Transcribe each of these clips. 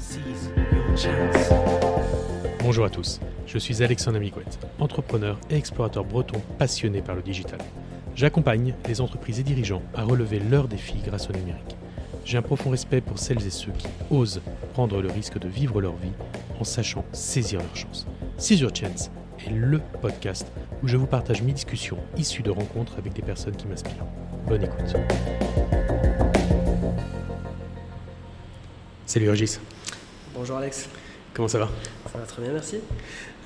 Seize your chance. Bonjour à tous, je suis Alexandre Amigouette, entrepreneur et explorateur breton passionné par le digital. J'accompagne les entreprises et dirigeants à relever leurs défis grâce au numérique. J'ai un profond respect pour celles et ceux qui osent prendre le risque de vivre leur vie en sachant saisir leur chance. Seize Your Chance est le podcast où je vous partage mes discussions issues de rencontres avec des personnes qui m'inspirent. Bonne écoute. Salut Régis, Bonjour Alex, comment ça va? Ça va très bien, merci.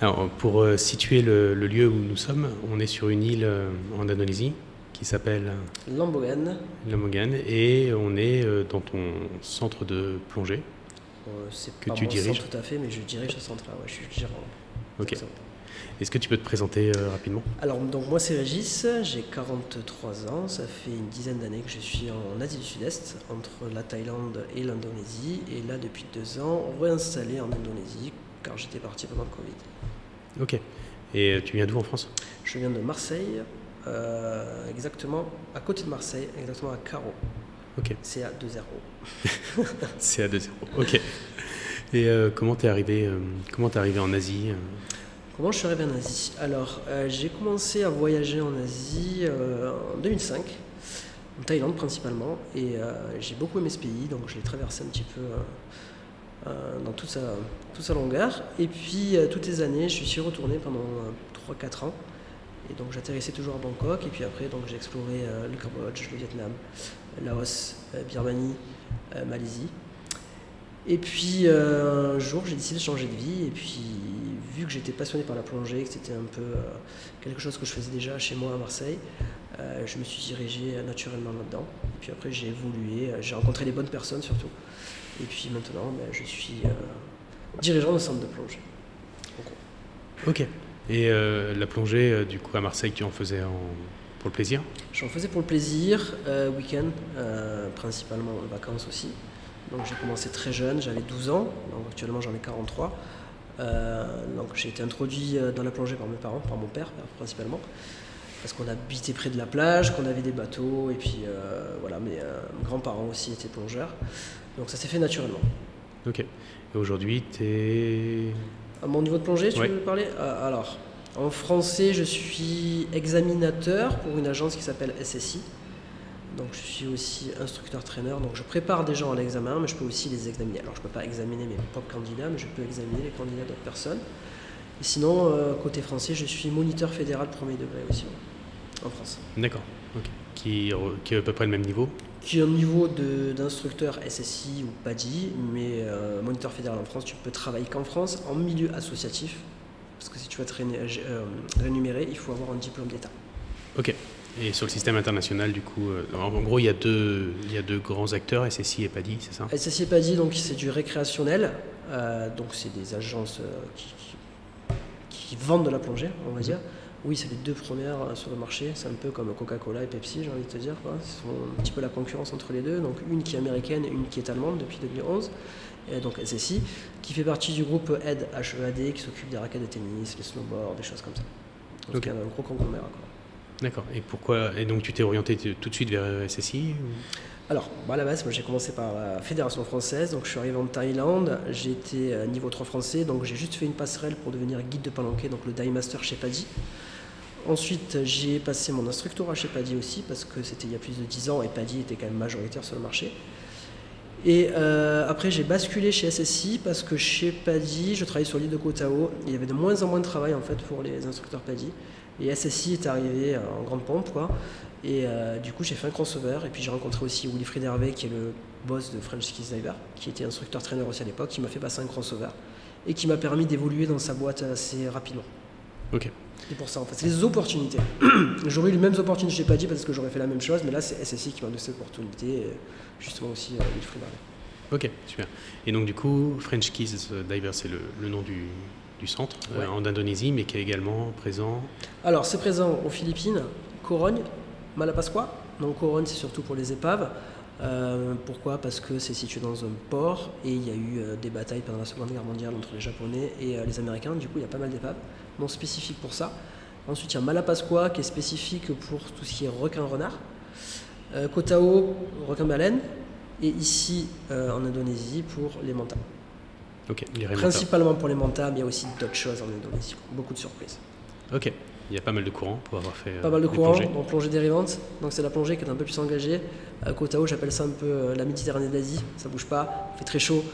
Alors, pour euh, situer le, le lieu où nous sommes, on est sur une île euh, en Indonésie qui s'appelle Lambogan, Lamogan et on est euh, dans ton centre de plongée. euh, c'est Que pas tu mon diriges. centre tout à fait, mais je dirige ce centre-là, ouais, je suis gérant. Ok. Exactement. Est-ce que tu peux te présenter euh, rapidement? Alors, donc moi c'est Régis, j'ai 43 ans, ça fait une dizaine d'années que je suis en Asie du Sud-Est, entre la Thaïlande et l'Indonésie, et là depuis deux ans, réinstallé en Indonésie, car j'étais parti pendant le Covid. Ok. Et euh, tu viens d'où en France? Je viens de Marseille, euh, exactement à côté de Marseille, exactement à Caro, Ok. c'est à 2-0. C'est à 2-0. Ok. Et euh, comment t'es arrivé, euh, comment arrivé en Asie Comment je suis arrivé en Asie Alors, euh, j'ai commencé à voyager en Asie euh, en 2005, en Thaïlande principalement, et euh, j'ai beaucoup aimé ce pays, donc je l'ai traversé un petit peu dans toute sa, longueur. Et puis, toutes les années, je suis retourné pendant euh, 3-4 ans, et donc j'atterrissais toujours à Bangkok, et puis après, j'ai exploré le Cambodge, le Vietnam, Laos, Birmanie, Malaisie. Et puis un jour, j'ai décidé de changer de vie. Et puis, vu que j'étais passionné par la plongée, que c'était un peu euh, quelque chose que je faisais déjà chez moi à Marseille, euh, je me suis dirigé euh, naturellement là-dedans. Et puis après, j'ai évolué. J'ai rencontré les bonnes personnes surtout. Et puis maintenant, ben, je suis dirigeant de centre de plongée. Ok. Et la plongée, du coup, à Marseille, tu en faisais en... pour le plaisir? J'en faisais pour le plaisir, week-end, principalement en vacances aussi. Donc j'ai commencé très jeune, j'avais 12 ans, donc actuellement j'en ai 43. Euh, donc j'ai été introduit euh, dans la plongée par mes parents, par mon père principalement, parce qu'on habitait près de la plage, qu'on avait des bateaux, et puis euh, voilà, mes, euh, mes grands-parents aussi étaient plongeurs. Donc ça s'est fait naturellement. Ok. Et aujourd'hui, t'es... À mon niveau de plongée, tu Ouais. veux parler? Euh, Alors, en français, je suis examinateur pour une agence qui s'appelle SSI. Donc, je suis aussi instructeur-traîneur. Donc, je prépare des gens à l'examen, mais je peux aussi les examiner. Alors, je ne peux pas examiner mes propres candidats, mais je peux examiner les candidats d'autres personnes. Et sinon, euh, côté français, je suis moniteur fédéral premier degré aussi, en France. D'accord. Ok. Qui, qui est à peu près le même niveau? Qui est au niveau d'instructeur SSI ou PADI, mais euh, moniteur fédéral en France, tu peux travailler qu'en France, en milieu associatif. Parce que si tu veux être euh, rémunéré, il faut avoir un diplôme d'État. Ok. Et sur le système international, du coup, euh, en gros, il y a deux, il y a deux grands acteurs, SSI et PADI, c'est ça? SSI et PADI, donc c'est du récréationnel. euh, donc c'est des agences euh, qui, qui- qui vendent de la plongée, on va dire. Oui, c'est les deux premières sur le marché. C'est un peu comme Coca-Cola et Pepsi, j'ai envie de te dire. Quoi. Ce sont un petit peu la concurrence entre les deux. Donc une qui est américaine et une qui est allemande depuis 2011. Et donc SSI, qui fait partie du groupe ED, HEAD, qui s'occupe des raquettes de tennis, les snowboards, des choses comme ça. Donc Ok. il y a un gros conglomérat. quoi. D'accord. Et pourquoi Et donc, tu t'es orienté tout de suite vers SSI Alors, à la base, j'ai commencé par la Fédération française, donc je suis arrivé en Thaïlande, j'ai été euh, niveau 3 français, donc j'ai juste fait une passerelle pour devenir guide de palanquet, donc le Dive Master chez PADI. Ensuite, j'ai passé mon instructorat chez PADI aussi, parce que c'était il y a plus de 10 ans et PADI était quand même majoritaire sur le marché. Et euh, après, j'ai basculé chez SSI parce que chez PADI, je travaillais sur l'île de Koh Tao. Il y avait de moins en moins de travail en fait pour les instructeurs PADI. Et SSI est arrivé en grande pompe, quoi. Et euh, du coup, j'ai fait un crossover. Et puis, j'ai rencontré aussi Wilfried Hervé, qui est le boss de French Kiss Diver, qui était instructeur-traîneur aussi à l'époque, qui m'a fait passer un crossover et qui m'a permis d'évoluer dans sa boîte assez rapidement. Ok. C'est pour ça, en fait, c'est les opportunités. j'aurais eu les mêmes opportunités chez Paddy parce que j'aurais fait la même chose, mais là, c'est SSI qui m'a donné cette opportunité, et justement aussi euh, Wilfried Hervé. Ok, super. Et donc, du coup, French Kiss Diver, c'est le, le nom du, du centre euh, Ouais. en Indonésie, mais qui est également présent. Alors, c'est présent aux Philippines, Corogne, Malapascua. Donc, Corogne, c'est surtout pour les épaves. Euh, pourquoi? Parce que c'est situé dans un port et il y a eu euh, des batailles pendant la Seconde Guerre mondiale entre les Japonais et euh, les Américains. Du coup, il y a pas mal d'épaves, non spécifiques pour ça. Ensuite, il y a Malapascua qui est spécifique pour tout ce qui est requin-renard. Euh, Koh Tao, requin-baleine. Et ici, en Indonésie, pour les montagnes. Ok, les remontas. Principalement pour les mantas, mais il y a aussi d'autres choses en Indonésie. Beaucoup de surprises. Ok, il y a pas mal de courants pour avoir fait. euh, Pas mal de des courants, donc plongée dérivante. Donc c'est la plongée qui est un peu plus engagée. Euh, Kotao, j'appelle ça un peu euh, la Méditerranée d'Asie. Ça bouge pas, il fait très chaud.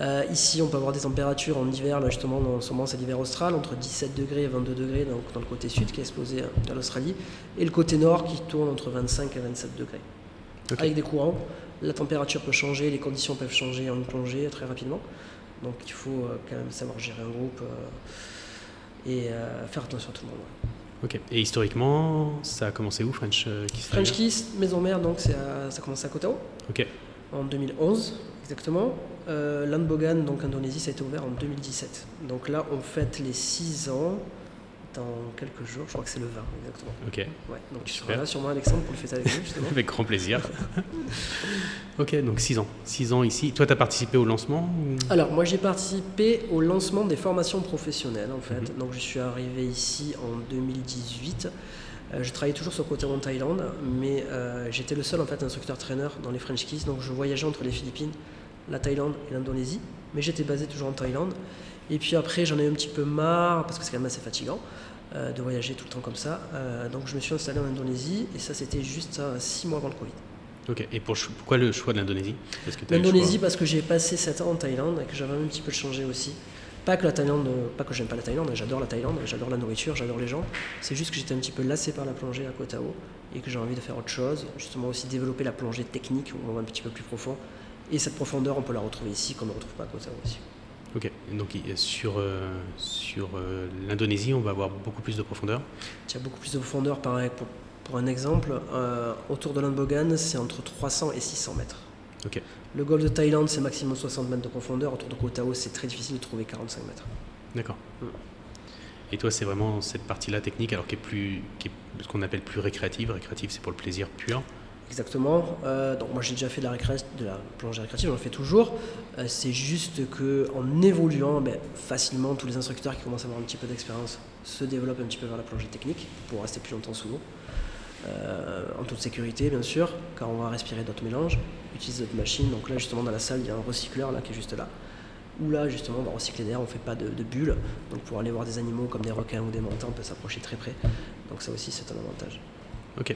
Euh, ici, on peut avoir des températures en hiver, là justement, en ce moment c'est l'hiver austral, entre 17 degrés et 22 degrés donc, dans le côté sud qui est exposé à l'Australie, et le côté nord qui tourne entre 25 et 27 degrés. Avec des courants, la température peut changer, les conditions peuvent changer en plongée très rapidement. Donc il faut euh, quand même savoir gérer un groupe euh, et euh, faire attention à tout le monde. Ok, et historiquement, ça a commencé où, French Kiss French Kiss, maison mère, donc c'est à- ça commence à Kotao Ok, en 2011 exactement. Euh, Landbogan, donc Indonésie, ça a été ouvert en 2017. Donc là, on fête les 6 ans dans quelques jours, je crois que c'est le 20 exactement. ok, Ouais, donc tu seras là sûrement Alexandre pour le fêter avec nous justement. avec grand plaisir. ok, donc 6 ans. 6 ans ici. Toi, tu as participé au lancement ou- Alors, moi j'ai participé au lancement des formations professionnelles en fait. Mhm. Donc, je suis arrivé ici en 2018. Euh, je travaillais toujours sur côté en Thaïlande, mais euh, j'étais le seul en fait instructeur-traîneur dans les French Kiss. Donc, je voyageais entre les Philippines, la Thaïlande et l'Indonésie, mais j'étais basé toujours en Thaïlande. Et puis après, j'en ai eu un petit peu marre parce que c'est quand même assez fatigant. euh, de voyager tout le temps comme ça. Euh, donc je me suis installé en Indonésie et ça c'était juste 6 mois avant le Covid. Ok, et pour, pourquoi le choix de l'Indonésie? L'Indonésie parce que j'ai passé 7 ans en Thaïlande et que j'avais un petit peu changé aussi. Pas que la Thaïlande, pas que j'aime pas la Thaïlande, j'adore la Thaïlande, j'adore la nourriture, j'adore les gens. C'est juste que j'étais un petit peu lassé par la plongée à Koh Tao et que j'ai envie de faire autre chose. Justement aussi développer la plongée technique où on va un petit peu plus profond. Et cette profondeur, on peut la retrouver ici comme on ne retrouve pas à Koh Tao aussi. Ok, donc sur, euh, sur euh, l'Indonésie, on va avoir beaucoup plus de profondeur. Il y a beaucoup plus de profondeur, pareil, pour, pour un exemple, euh, autour de l'Unbogan, c'est entre 300 et 600 mètres. Ok. Le golfe de Thaïlande, c'est maximum 60 mètres de profondeur. Autour de Koh Tao, c'est très difficile de trouver 45 mètres. D'accord. Mm. Et toi, c'est vraiment cette partie-là technique, alors qui est plus, qui est ce qu'on appelle plus récréative. Récréative, c'est pour le plaisir pur. Exactement. Euh, donc moi j'ai déjà fait de la, de la plongée récréative, j'en fais toujours. Euh, c'est juste que en évoluant, ben, facilement tous les instructeurs qui commencent à avoir un petit peu d'expérience se développent un petit peu vers la plongée technique pour rester plus longtemps sous l'eau. Euh, en toute sécurité bien sûr, car on va respirer d'autres mélanges, utiliser d'autres machines. Donc là justement dans la salle il y a un recycleur là qui est juste là. Où là justement on va recycler d'air, on ne fait pas de, de bulles. Donc pour aller voir des animaux comme des requins ou des montants, on peut s'approcher très près. Donc ça aussi c'est un avantage. Ok.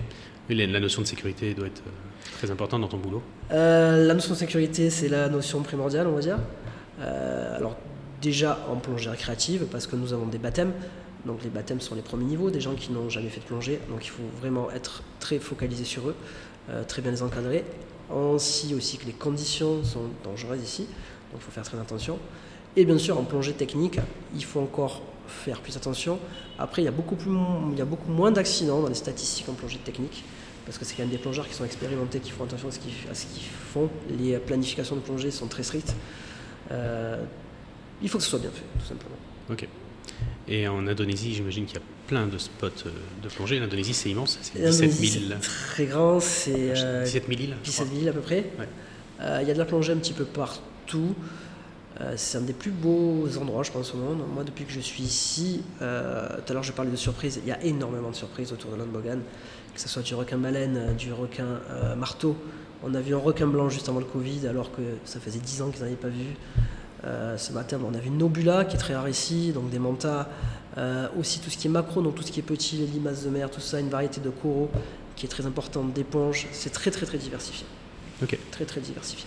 Et la, notion de sécurité doit être euh, très importante dans ton boulot. Euh, la notion de sécurité, c'est la notion primordiale, on va dire. Euh, alors, déjà en plongée récréative, parce que nous avons des baptêmes. Donc, les baptêmes sont les premiers niveaux, des gens qui n'ont jamais fait de plongée. Donc, il faut vraiment être très focalisé sur eux, très bien les encadrer. Ainsi aussi que les conditions sont dangereuses ici, donc il faut faire très attention. Et bien sûr, en plongée technique, il faut encore faire plus attention. Après, il y a beaucoup, plus, il y a beaucoup moins d'accidents dans les statistiques en plongée technique, parce que c'est quand même des plongeurs qui sont expérimentés, qui font attention à ce qu'ils, à ce qu'ils font. Les planifications de plongée sont très strictes. Euh, il faut que ce soit bien fait, tout simplement. Ok. Et en Indonésie, j'imagine qu'il y a plein de spots euh, de plongée. L'Indonésie, c'est immense. C'est 17 L'Indonésie, 000, c'est très grand, c'est euh, 17 000 îles. je 17 crois. 000 à peu près. Ouais. Euh, Il y a de la plongée un petit peu partout. Euh, c'est un des plus beaux endroits, je pense, au monde. Moi, depuis que je suis ici, euh, tout à l'heure, je parlais de surprises. Il y a énormément de surprises autour de Landbogan, que ce soit du requin baleine, euh, du requin euh, marteau. On a vu un requin blanc juste avant le Covid, alors que ça faisait 10 ans qu'ils n'avaient pas vu. Ce matin, on a vu une nobula qui est très rare ici, donc des mantas. Aussi tout ce qui est macro, donc tout ce qui est petit, les limaces de mer, tout ça, une variété de coraux qui est très importante, d'éponges. C'est très très très diversifié. Ok. Très très diversifié.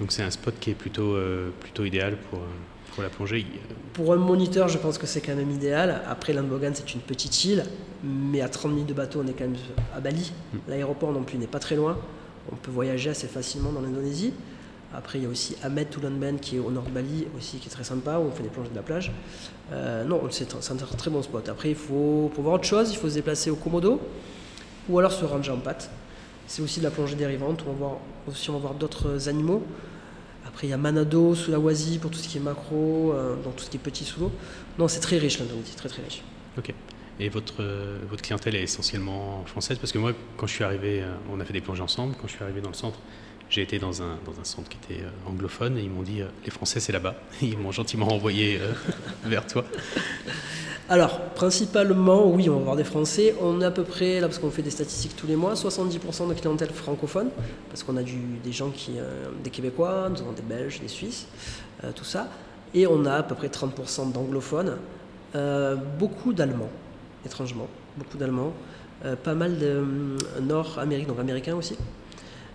Donc c'est un spot qui est plutôt, euh, plutôt idéal pour, euh, pour la plongée. Pour un moniteur, je pense que c'est quand même idéal. Après, Landbogan, c'est une petite île, mais à 30 minutes de bateau, on est quand même à Bali. Mm. L'aéroport non plus n'est pas très loin. On peut voyager assez facilement dans l'Indonésie. Après, il y a aussi Ahmed Tulanben qui est au nord de Bali, aussi qui est très sympa, où on fait des plongées de la plage. Euh, non, c'est un, c'est un très bon spot. Après, il faut, pour voir autre chose, il faut se déplacer au Komodo ou alors se ranger en patte. C'est aussi de la plongée dérivante, où on va voir, aussi on va voir d'autres animaux. Après, il y a Manado, Sulawesi pour tout ce qui est macro, euh, donc tout ce qui est petit sous l'eau. Non, c'est très riche l'Indonésie, très très riche. Ok. Et votre, euh, votre clientèle est essentiellement française? Parce que moi, quand je suis arrivé, euh, on a fait des plongées ensemble. Quand je suis arrivé dans le centre, j'ai été dans un, dans un centre qui était euh, anglophone et ils m'ont dit euh, les Français, c'est là-bas. Ils m'ont gentiment envoyé euh, vers toi. Alors, principalement, oui, on va voir des Français. On est à peu près, là, parce qu'on fait des statistiques tous les mois, 70% de clientèle francophone, parce qu'on a des gens qui, des Québécois, nous avons des Belges, des Suisses, tout ça. Et on a à peu près 30% d'anglophones, beaucoup d'Allemands, étrangement, beaucoup d'Allemands, pas mal de euh, Nord-Amérique, donc américains aussi,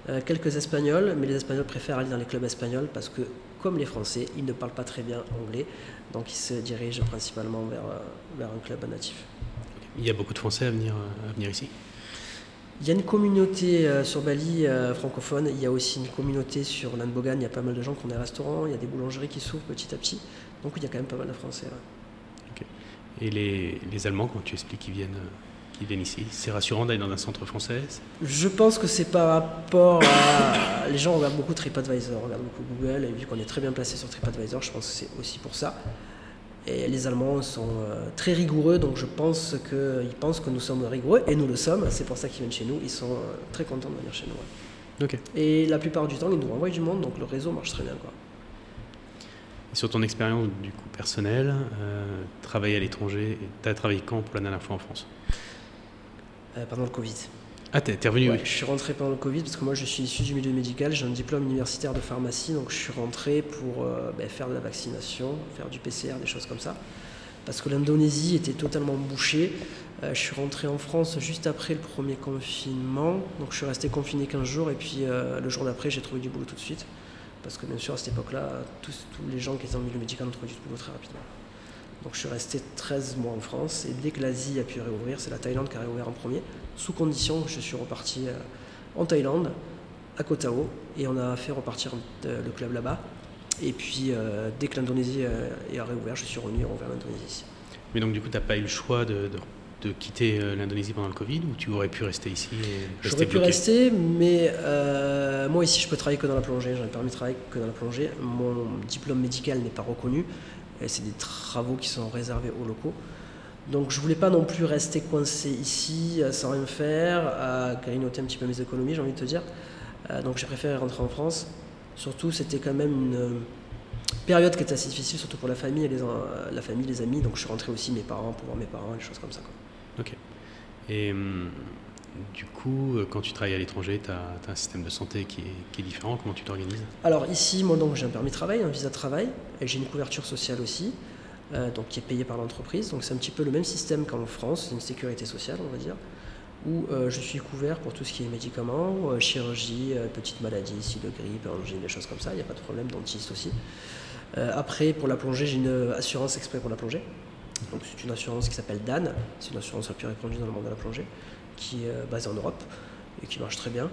euh, quelques Espagnols, mais les Espagnols préfèrent aller dans les clubs espagnols parce que, comme les Français, ils ne parlent pas très bien anglais, donc ils se dirigent principalement vers, euh, vers un club natif. Il y a beaucoup de Français à venir, à venir ici. Il y a une communauté euh, sur Bali euh, francophone, il y a aussi une communauté sur Lanbogan, il y a pas mal de gens qui ont des restaurants, il y a des boulangeries qui s'ouvrent petit à petit, donc il y a quand même pas mal de Français. ouais. Et les, les Allemands, quand tu expliques qu'ils viennent, qu'ils viennent ici, c'est rassurant d'aller dans un centre français Je pense que c'est par rapport à. Les gens regardent beaucoup TripAdvisor, regardent beaucoup Google, et vu qu'on est très bien placé sur TripAdvisor, je pense que c'est aussi pour ça. Et les Allemands sont euh, très rigoureux, donc je pense qu'ils pensent que nous sommes rigoureux, et nous le sommes, c'est pour ça qu'ils viennent chez nous, ils sont euh, très contents de venir chez nous. ouais. Et la plupart du temps, ils nous renvoient du monde, donc le réseau marche très bien. Quoi. Et sur ton expérience du coup personnelle, euh, travailler à l'étranger, tu as travaillé quand pour la dernière fois en France? Pendant le Covid. Ah, t'es revenu, Ouais, oui. Je suis rentré pendant le Covid parce que moi je suis issu du milieu médical, j'ai un diplôme universitaire de pharmacie, donc je suis rentré pour euh, ben, faire de la vaccination, faire du PCR, des choses comme ça. Parce que l'Indonésie était totalement bouchée. Euh, je suis rentré en France juste après le premier confinement, donc je suis resté confiné 15 jours et puis euh, le jour d'après j'ai trouvé du boulot tout de suite. Parce que bien sûr à cette époque-là, tous, tous les gens qui étaient le milieu médical ont trouvé du boulot très rapidement. Donc je suis resté 13 mois en France et dès que l'Asie a pu réouvrir, c'est la Thaïlande qui a réouvert en premier, sous condition que je suis reparti euh, en Thaïlande, à Koh Tao, et on a fait repartir euh, le club là-bas. Et puis euh, dès que l'Indonésie est réouvert, je suis revenu vers l'Indonésie. Mais donc du coup, t'as pas eu le choix de, de- de quitter l'Indonésie pendant le Covid ou tu aurais pu rester ici et J'aurais pu rester, mais euh, moi ici je peux travailler que dans la plongée, j'ai un permis de travail que dans la plongée. Mon diplôme médical n'est pas reconnu, et c'est des travaux qui sont réservés aux locaux. Donc je voulais pas non plus rester coincé ici euh, sans rien faire, à grignoter un petit peu mes économies, j'ai envie de te dire. Euh, donc j'ai préféré rentrer en France. Surtout c'était quand même une euh, période qui était assez difficile, surtout pour la famille, les, la famille, les amis. Donc je suis rentré aussi mes parents pour voir mes parents, des choses comme ça. quoi. Ok. Et hum, du coup, euh, quand tu travailles à l'étranger, tu as, un système de santé qui est, différent. Comment tu t'organises? Alors ici, moi donc j'ai un permis de travail, un visa de travail, et j'ai une couverture sociale aussi, euh, donc qui est payée par l'entreprise. Donc c'est un petit peu le même système qu'en France, une sécurité sociale, on va dire, où euh, je suis couvert pour tout ce qui est médicaments, chirurgie, petites maladies, ici de grippe, des choses comme ça. Il n'y a pas de problème, dentiste aussi. Après, pour la plongée, j'ai une assurance exprès pour la plongée. Donc c'est une assurance qui s'appelle DAN, c'est une assurance la plus répandue dans le monde de la plongée, qui est euh, basée en Europe et qui marche très bien.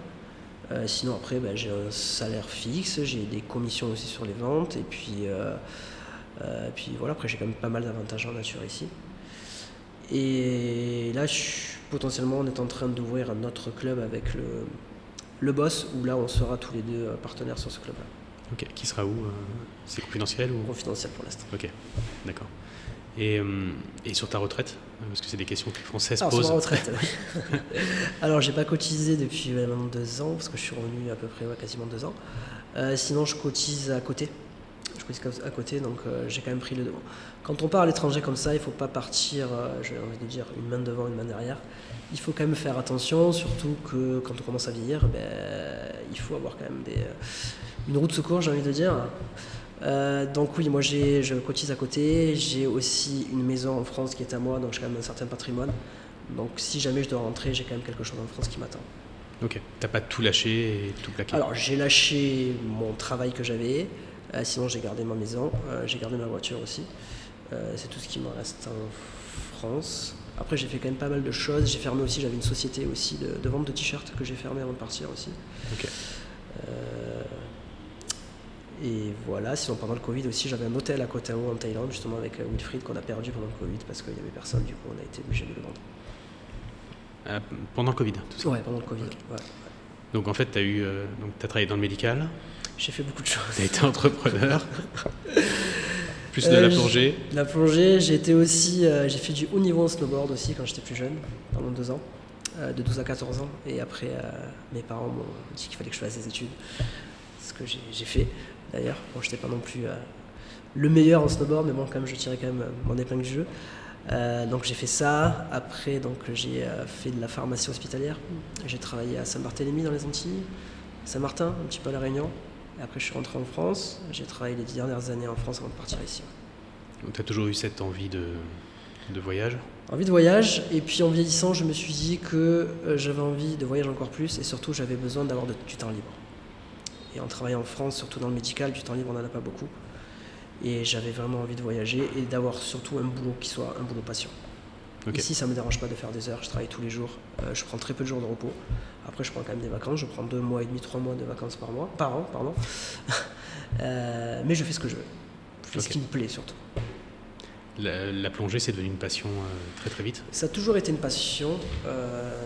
Euh, sinon après ben, j'ai un salaire fixe, j'ai des commissions aussi sur les ventes et puis, euh, euh, puis voilà après j'ai quand même pas mal d'avantages en nature ici. Et là je potentiellement on est en train d'ouvrir un autre club avec le, le boss où là on sera tous les deux partenaires sur ce club-là. Ok. Qui sera où C'est confidentiel ou? Confidentiel pour l'instant. Ok. D'accord. Et, hum, et sur ta retraite euh, Parce que c'est des questions que les Français se Alors, sur posent. ma retraite. Alors, j'ai pas cotisé depuis euh, maintenant deux ans, parce que je suis revenu à peu près ouais, quasiment deux ans. Euh, sinon, je cotise à côté. Je cotise à côté, donc euh, j'ai quand même pris le devant. Quand on part à l'étranger comme ça, il faut pas partir, euh, j'ai envie de dire, une main devant, une main derrière. Il faut quand même faire attention, surtout que quand on commence à vieillir, ben, il faut avoir quand même des, euh, une roue de secours, j'ai envie de dire. Euh, donc oui, moi j'ai, je cotise à côté. J'ai aussi une maison en France qui est à moi, donc j'ai quand même un certain patrimoine. Donc si jamais je dois rentrer, j'ai quand même quelque chose en France qui m'attend. Ok. T'as pas tout lâché et tout plaqué? Alors j'ai lâché mon travail que j'avais, euh, sinon j'ai gardé ma maison, euh, j'ai gardé ma voiture aussi. C'est tout ce qui me reste en France. Après j'ai fait quand même pas mal de choses. J'ai fermé aussi, j'avais une société aussi de, de vente de t-shirts que j'ai fermé avant de partir aussi. Ok. Et voilà, sinon pendant le Covid aussi, j'avais un hôtel à Koh Tao en Thaïlande, justement avec euh, Wilfried qu'on a perdu pendant le Covid parce qu'il n'y avait personne, du coup on a été obligé de le vendre. Euh, pendant le Covid, tout ça. Ouais, pendant le Covid. ouais. Donc en fait, tu as eu, euh, donc t'as travaillé dans le médical, J'ai fait beaucoup de choses. tu as été entrepreneur, plus de Euh, la plongée. La plongée, j'ai été aussi, j'ai fait du haut niveau en snowboard aussi quand j'étais plus jeune, pendant deux ans, de 12 à 14 ans. Et après, mes parents m'ont dit qu'il fallait que je fasse des études, ce que j'ai fait d'ailleurs. Bon, j'étais pas non plus euh, le meilleur en snowboard, mais bon, quand même, je tirais quand même euh, mon épingle du jeu. Euh, donc j'ai fait ça. Après, donc j'ai euh, fait de la pharmacie hospitalière. J'ai travaillé à Saint-Barthélemy dans les Antilles, Saint-Martin, un petit peu à la Réunion. Et après, je suis rentré en France. J'ai travaillé les dix dernières années en France avant de partir ici. Donc tu as toujours eu cette envie de, de voyage? Envie de voyage, et puis en vieillissant, je me suis dit que euh, j'avais envie de voyager encore plus, et surtout, j'avais besoin d'avoir de- du temps libre. Et en travaillant en France, surtout dans le médical, du temps libre, on n'en a pas beaucoup. Et j'avais vraiment envie de voyager et d'avoir surtout un boulot qui soit un boulot patient. Ici, ça me dérange pas de faire des heures, je travaille tous les jours, Euh, je prends très peu de jours de repos. Après, je prends quand même des vacances, je prends deux mois et demi, trois mois de vacances par mois, par an, pardon. Euh, mais je fais ce que je veux. Je fais ce qui me plaît surtout. La, la plongée, c'est devenu une passion euh, très très vite. Ça a toujours été une passion,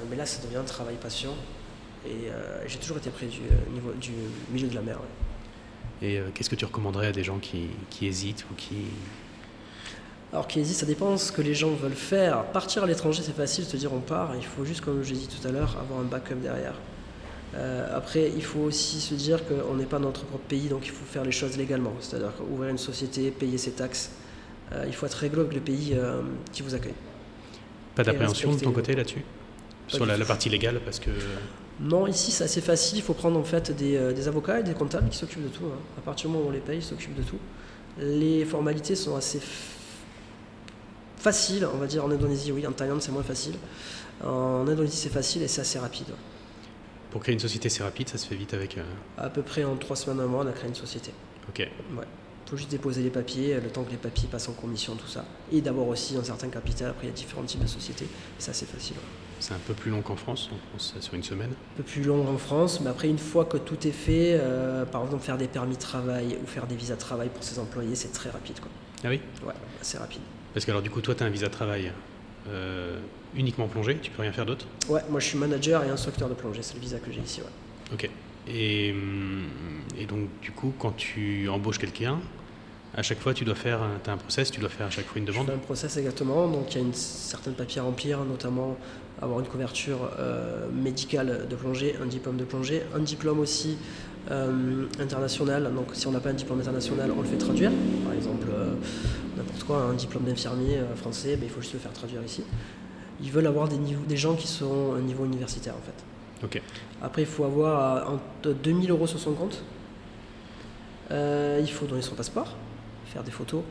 mais là, ça devient un travail passion. Et euh, j'ai toujours été près du, euh, niveau, du milieu de la mer. ouais. Et euh, qu'est-ce que tu recommanderais à des gens qui, qui hésitent ou qui... Alors Kiesi, ça dépend ce que les gens veulent faire. Partir à l'étranger, c'est facile, se dire on part. Il faut juste, comme j'ai dit tout à l'heure, avoir un backup derrière. Euh, après, il faut aussi se dire qu'on n'est pas dans notre propre pays, donc il faut faire les choses légalement. C'est-à-dire ouvrir une société, payer ses taxes. Euh, il faut être réglo avec le pays euh, qui vous accueille. Pas d'appréhension de ton côté là-dessus? Sur la, la partie légale, parce que... Non, ici c'est assez facile. Il faut prendre en fait des, euh, des avocats et des comptables qui s'occupent de tout. hein. À partir du moment où on les paye, ils s'occupent de tout. Les formalités sont assez faciles, on va dire en Indonésie, oui. En Thaïlande, c'est moins facile. En Indonésie, c'est facile et c'est assez rapide. Pour créer une société, c'est rapide, ça se fait vite avec... euh, À peu près en trois semaines, un mois, on a créé une société. Ok. Il faut juste déposer les papiers, le temps que les papiers passent en commission, tout ça. Et d'avoir aussi un certain capital. Après, il y a différents types de sociétés. C'est assez facile. ouais. C'est un peu plus long qu'en France, en France, sur une semaine. un peu plus long en France, mais après une fois que tout est fait, euh, par exemple faire des permis de travail ou faire des visas de travail pour ses employés, c'est très rapide quoi. Ah oui? Ouais, assez rapide. Parce que alors du coup, toi, tu as un visa de travail euh, uniquement plongée, tu peux rien faire d'autre? Ouais, moi je suis manager et instructeur de plongée, c'est le visa que j'ai ici. Ouais. Ok. Et, hum, et donc, du coup, quand tu embauches quelqu'un, à chaque fois, tu dois faire, tu as un process, tu dois faire à chaque fois une demande. un process exactement, donc il y a une certaine papier à remplir, notamment avoir une couverture euh, médicale de plongée, un diplôme de plongée, un diplôme aussi euh, international. Donc si on n'a pas un diplôme international, on le fait traduire. Par exemple, euh, n'importe quoi, un diplôme d'infirmier français, ben, il faut juste le faire traduire ici. Ils veulent avoir des, niveaux, des gens qui sont au niveau universitaire en fait. Ok. Après, il faut avoir entre 2000 euros sur son compte. Il faut donner son passeport, faire des photos.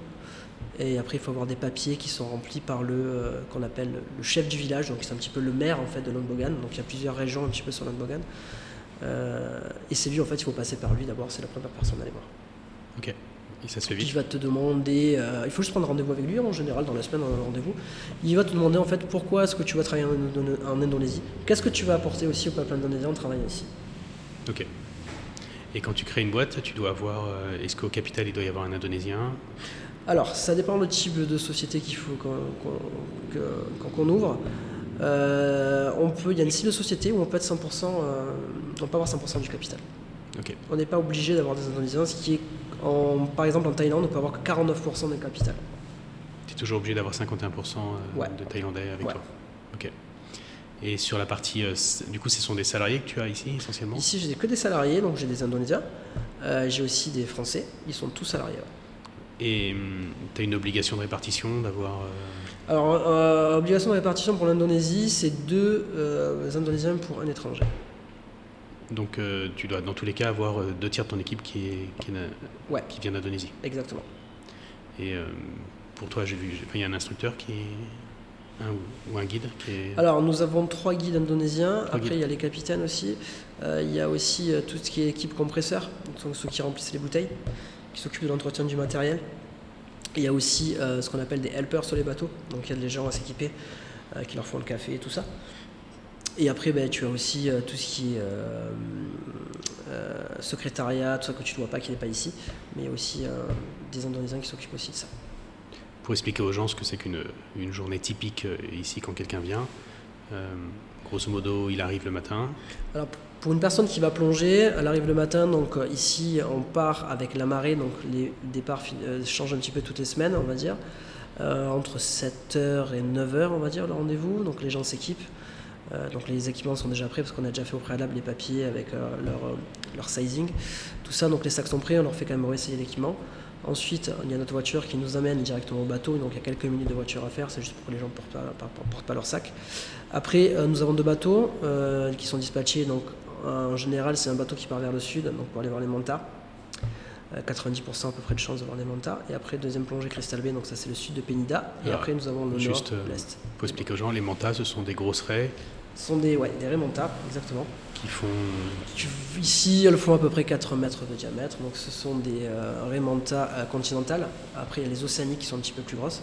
Et après, il faut avoir des papiers qui sont remplis par le euh, qu'on appelle le chef du village, donc c'est un petit peu le maire en fait de Londbogan. Donc il y a plusieurs régions un petit peu sur Londbogan. Euh, et c'est lui en fait, il faut passer par lui d'abord, c'est la première personne à aller voir. Ok. Et ça se fait vite. va te demander, euh, il faut juste prendre rendez-vous avec lui en général dans la semaine, on a un rendez-vous. Il va te demander en fait pourquoi est-ce que tu vas travailler en, en Indonésie, qu'est-ce que tu vas apporter aussi au peuple indonésien en travaillant ici? Ok. Et quand tu crées une boîte, tu dois avoir. euh, Est-ce qu'au capital, il doit y avoir un Indonésien? Alors, ça dépend du type de société qu'il faut qu'on qu'on- qu'on ouvre. Euh, on peut, il y a une cible de société où on peut être 100%, euh, on peut avoir 100% du capital. Ok. On n'est pas obligé d'avoir des Indonésiens, ce qui est, en, par exemple en Thaïlande, on peut avoir que 49% du capital. Tu es toujours obligé d'avoir 51% euh, Ouais. de Thaïlandais avec Ouais. toi. Ok. Et sur la partie. euh, du coup, ce sont des salariés que tu as ici essentiellement Ici, j'ai que des salariés, donc j'ai des Indonésiens. Euh, j'ai aussi des Français, ils sont tous salariés. Et tu as une obligation de répartition d'avoir. euh, Alors, obligation de répartition pour l'Indonésie, c'est deux Indonésiens pour un étranger. donc, euh, tu dois dans tous les cas avoir euh, deux tiers de ton équipe qui, est, qui, est na- Ouais. qui vient d'Indonésie. Exactement. Et euh, pour toi, j'ai vu. Il y a un instructeur qui est. Un, ou, un guide qui est. Alors, nous avons trois guides indonésiens. Trois Après, guides. il y a les capitaines aussi. Euh, il y a aussi euh, tout ce qui est équipe compresseur, donc ceux qui remplissent les bouteilles, qui s'occupent de l'entretien du matériel. Il y a aussi euh, ce qu'on appelle des helpers sur les bateaux. Donc, il y a des gens à s'équiper qui leur font le café et tout ça. Et après, ben, tu as aussi tout ce qui est secrétariat, tout ça que tu ne vois pas, qui n'est pas ici. Mais il y a aussi des Indonésiens qui s'occupent aussi de ça. Pour expliquer aux gens ce que c'est qu'une une journée typique euh, ici quand quelqu'un vient. Euh, grosso modo, il arrive le matin. Alors, pour une personne qui va plonger, elle arrive le matin, donc euh, ici on part avec la marée, donc les départs changent un petit peu toutes les semaines, on va dire. Entre 7h et 9h, on va dire, le rendez-vous. Donc les gens s'équipent. Donc les équipements sont déjà prêts parce qu'on a déjà fait au préalable les papiers avec leur, leur sizing. Tout ça, donc les sacs sont prêts, on leur fait quand même réessayer l'équipement. Ensuite, il y a notre voiture qui nous amène directement au bateau, donc il y a quelques minutes de voiture à faire, c'est juste pour que les gens ne portent pas, pas- pas- portent pas leur sac. Après, euh, nous avons deux bateaux euh, qui sont dispatchés, donc en général c'est un bateau qui part vers le sud, donc pour aller voir les montars. euh, 90% à peu près de chance d'avoir des mantas. Et après, deuxième plongée Crystal Bay, donc ça c'est le sud de Penida. Et Alors, après, nous avons le juste, nord, euh, l'est. Faut expliquer aux gens, les mantas, ce sont des grosses raies Ce sont des, ouais, des remontas, exactement. Qui font. Tu- Ici, elles font à peu près 4 mètres de diamètre, donc ce sont des euh, remontas euh, continentales. Après, il y a les océaniques qui sont un petit peu plus grosses.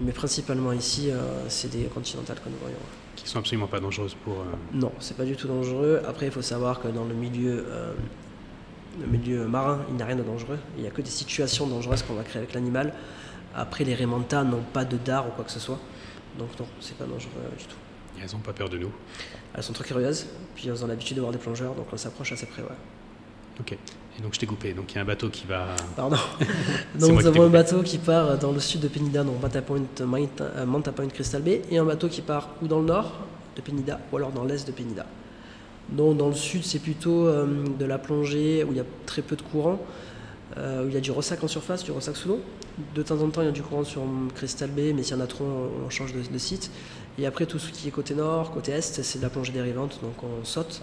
Mais principalement ici, euh, c'est des continentales que nous voyons. qui sont absolument pas dangereuses pour. euh, Non, c'est pas du tout dangereux. Après, il faut savoir que dans le milieu, euh, le milieu marin, il n'y a rien de dangereux. Il n'y a que des situations dangereuses qu'on va créer avec l'animal. Après, les remontas n'ont pas de dard ou quoi que ce soit. Donc non, c'est pas dangereux du tout. Elles n'ont pas peur de nous. Elles sont très curieuses, puis elles ont l'habitude de voir des plongeurs, donc on s'approche assez près. Ouais. Ok. Et donc je t'ai coupé. Donc il y a un bateau qui va. Pardon. Donc nous avons un bateau qui part dans le sud de Penida, donc Manta Point, Manta, euh, Manta Point Crystal Bay, et un bateau qui part ou dans le nord de Penida, ou alors dans l'est de Penida. Donc dans le sud, c'est plutôt euh, de la plongée où il y a très peu de courant, euh, où il y a du ressac en surface, du ressac sous l'eau. De temps en temps, il y a du courant sur Crystal Bay, mais s'il y en a trop, on, change de, de site. Et après, tout ce qui est côté nord, côté est, c'est de la plongée dérivante, donc on saute,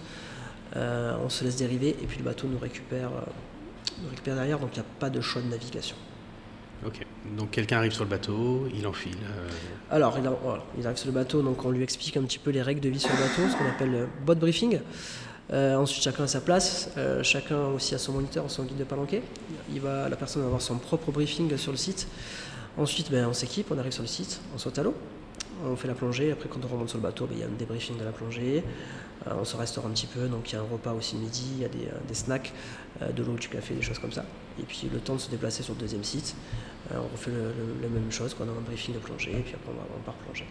euh, on se laisse dériver, et puis le bateau nous récupère, euh, nous récupère derrière, donc il n'y a pas de choix de navigation. Ok. Donc quelqu'un arrive sur le bateau, il enfile. Alors, il, a- voilà, il arrive sur le bateau, donc on lui explique un petit peu les règles de vie sur le bateau, ce qu'on appelle le boat briefing. Euh, ensuite, chacun à sa place, euh, chacun aussi a son moniteur, son guide de palanquet. Il va, la personne va avoir son propre briefing sur le site. Ensuite, ben, on s'équipe, on arrive sur le site, on saute à l'eau, on fait la plongée. Après, quand on remonte sur le bateau, ben, il y a un débriefing de la plongée. Euh, on se restaure un petit peu, donc il y a un repas aussi midi, il y a des, des snacks, de l'eau, du café, des choses comme ça. Et puis le temps de se déplacer sur le deuxième site, on refait le- le- la même chose, quoi, on a un briefing de plongée, et puis après on, va, on part plonger.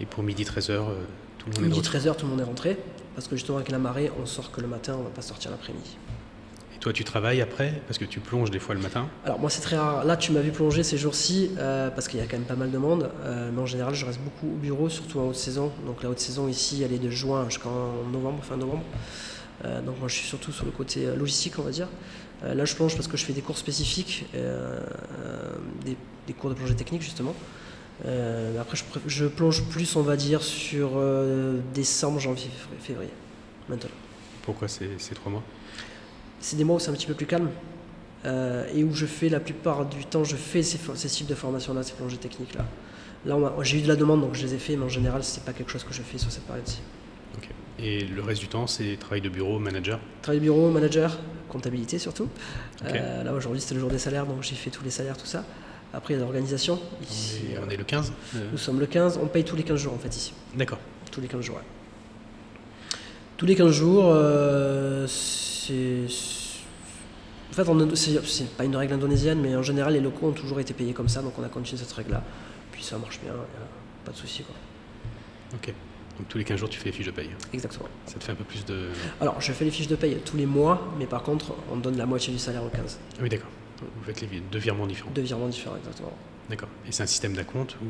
Et pour midi 13h, tout le monde est de Midi retour. 13h, tout le monde est rentré, parce que justement avec la marée, on sort que le matin, on va pas sortir l'après-midi. Et toi, tu travailles après Parce que tu plonges des fois le matin. Alors moi c'est très rare, là tu m'as vu plonger ces jours-ci, euh, parce qu'il y a quand même pas mal de monde, euh, mais en général je reste beaucoup au bureau, surtout en haute saison. Donc la haute saison ici, elle est de juin jusqu'en novembre, fin novembre. Euh, donc moi je suis surtout sur le côté logistique on va dire. Là je plonge parce que je fais des cours spécifiques, des, des cours de plongée technique justement. Euh, après je, plonge plus on va dire sur euh, décembre, janvier, février- maintenant. Pourquoi ces, ces trois mois? C'est des mois où c'est un petit peu plus calme euh, et où je fais la plupart du temps, je fais ces, ces types de formations-là, ces plongées techniques-là. Là, j'ai eu de la demande, donc je les ai fait, mais en général, c'est pas quelque chose que je fais sur cette période-ci. Et le reste du temps, c'est travail de bureau, manager? Travail bureau, manager, comptabilité surtout. Là, aujourd'hui, c'était le jour des salaires, donc j'ai fait tous les salaires, tout ça. Après, il y a l'organisation. On Ici, est, euh, on est le 15 euh, nous sommes le 15, on paye tous les 15 jours en fait ici. D'accord. Tous les 15 jours, ouais. Tous les 15 jours, euh, c'est. En fait, c'est pas une règle indonésienne, mais en général, les locaux ont toujours été payés comme ça, donc on a continué cette règle-là. Puis ça marche bien, pas de souci. Ok. Donc tous les 15 jours, tu fais les fiches de paye. Exactement. Ça te fait un peu plus de. Alors, je fais les fiches de paye tous les mois, mais par contre, on donne la moitié du salaire au 15. Ah oui, d'accord. Vous faites les deux virements différents. Deux virements différents, exactement. D'accord. Et c'est un système d'acompte ou?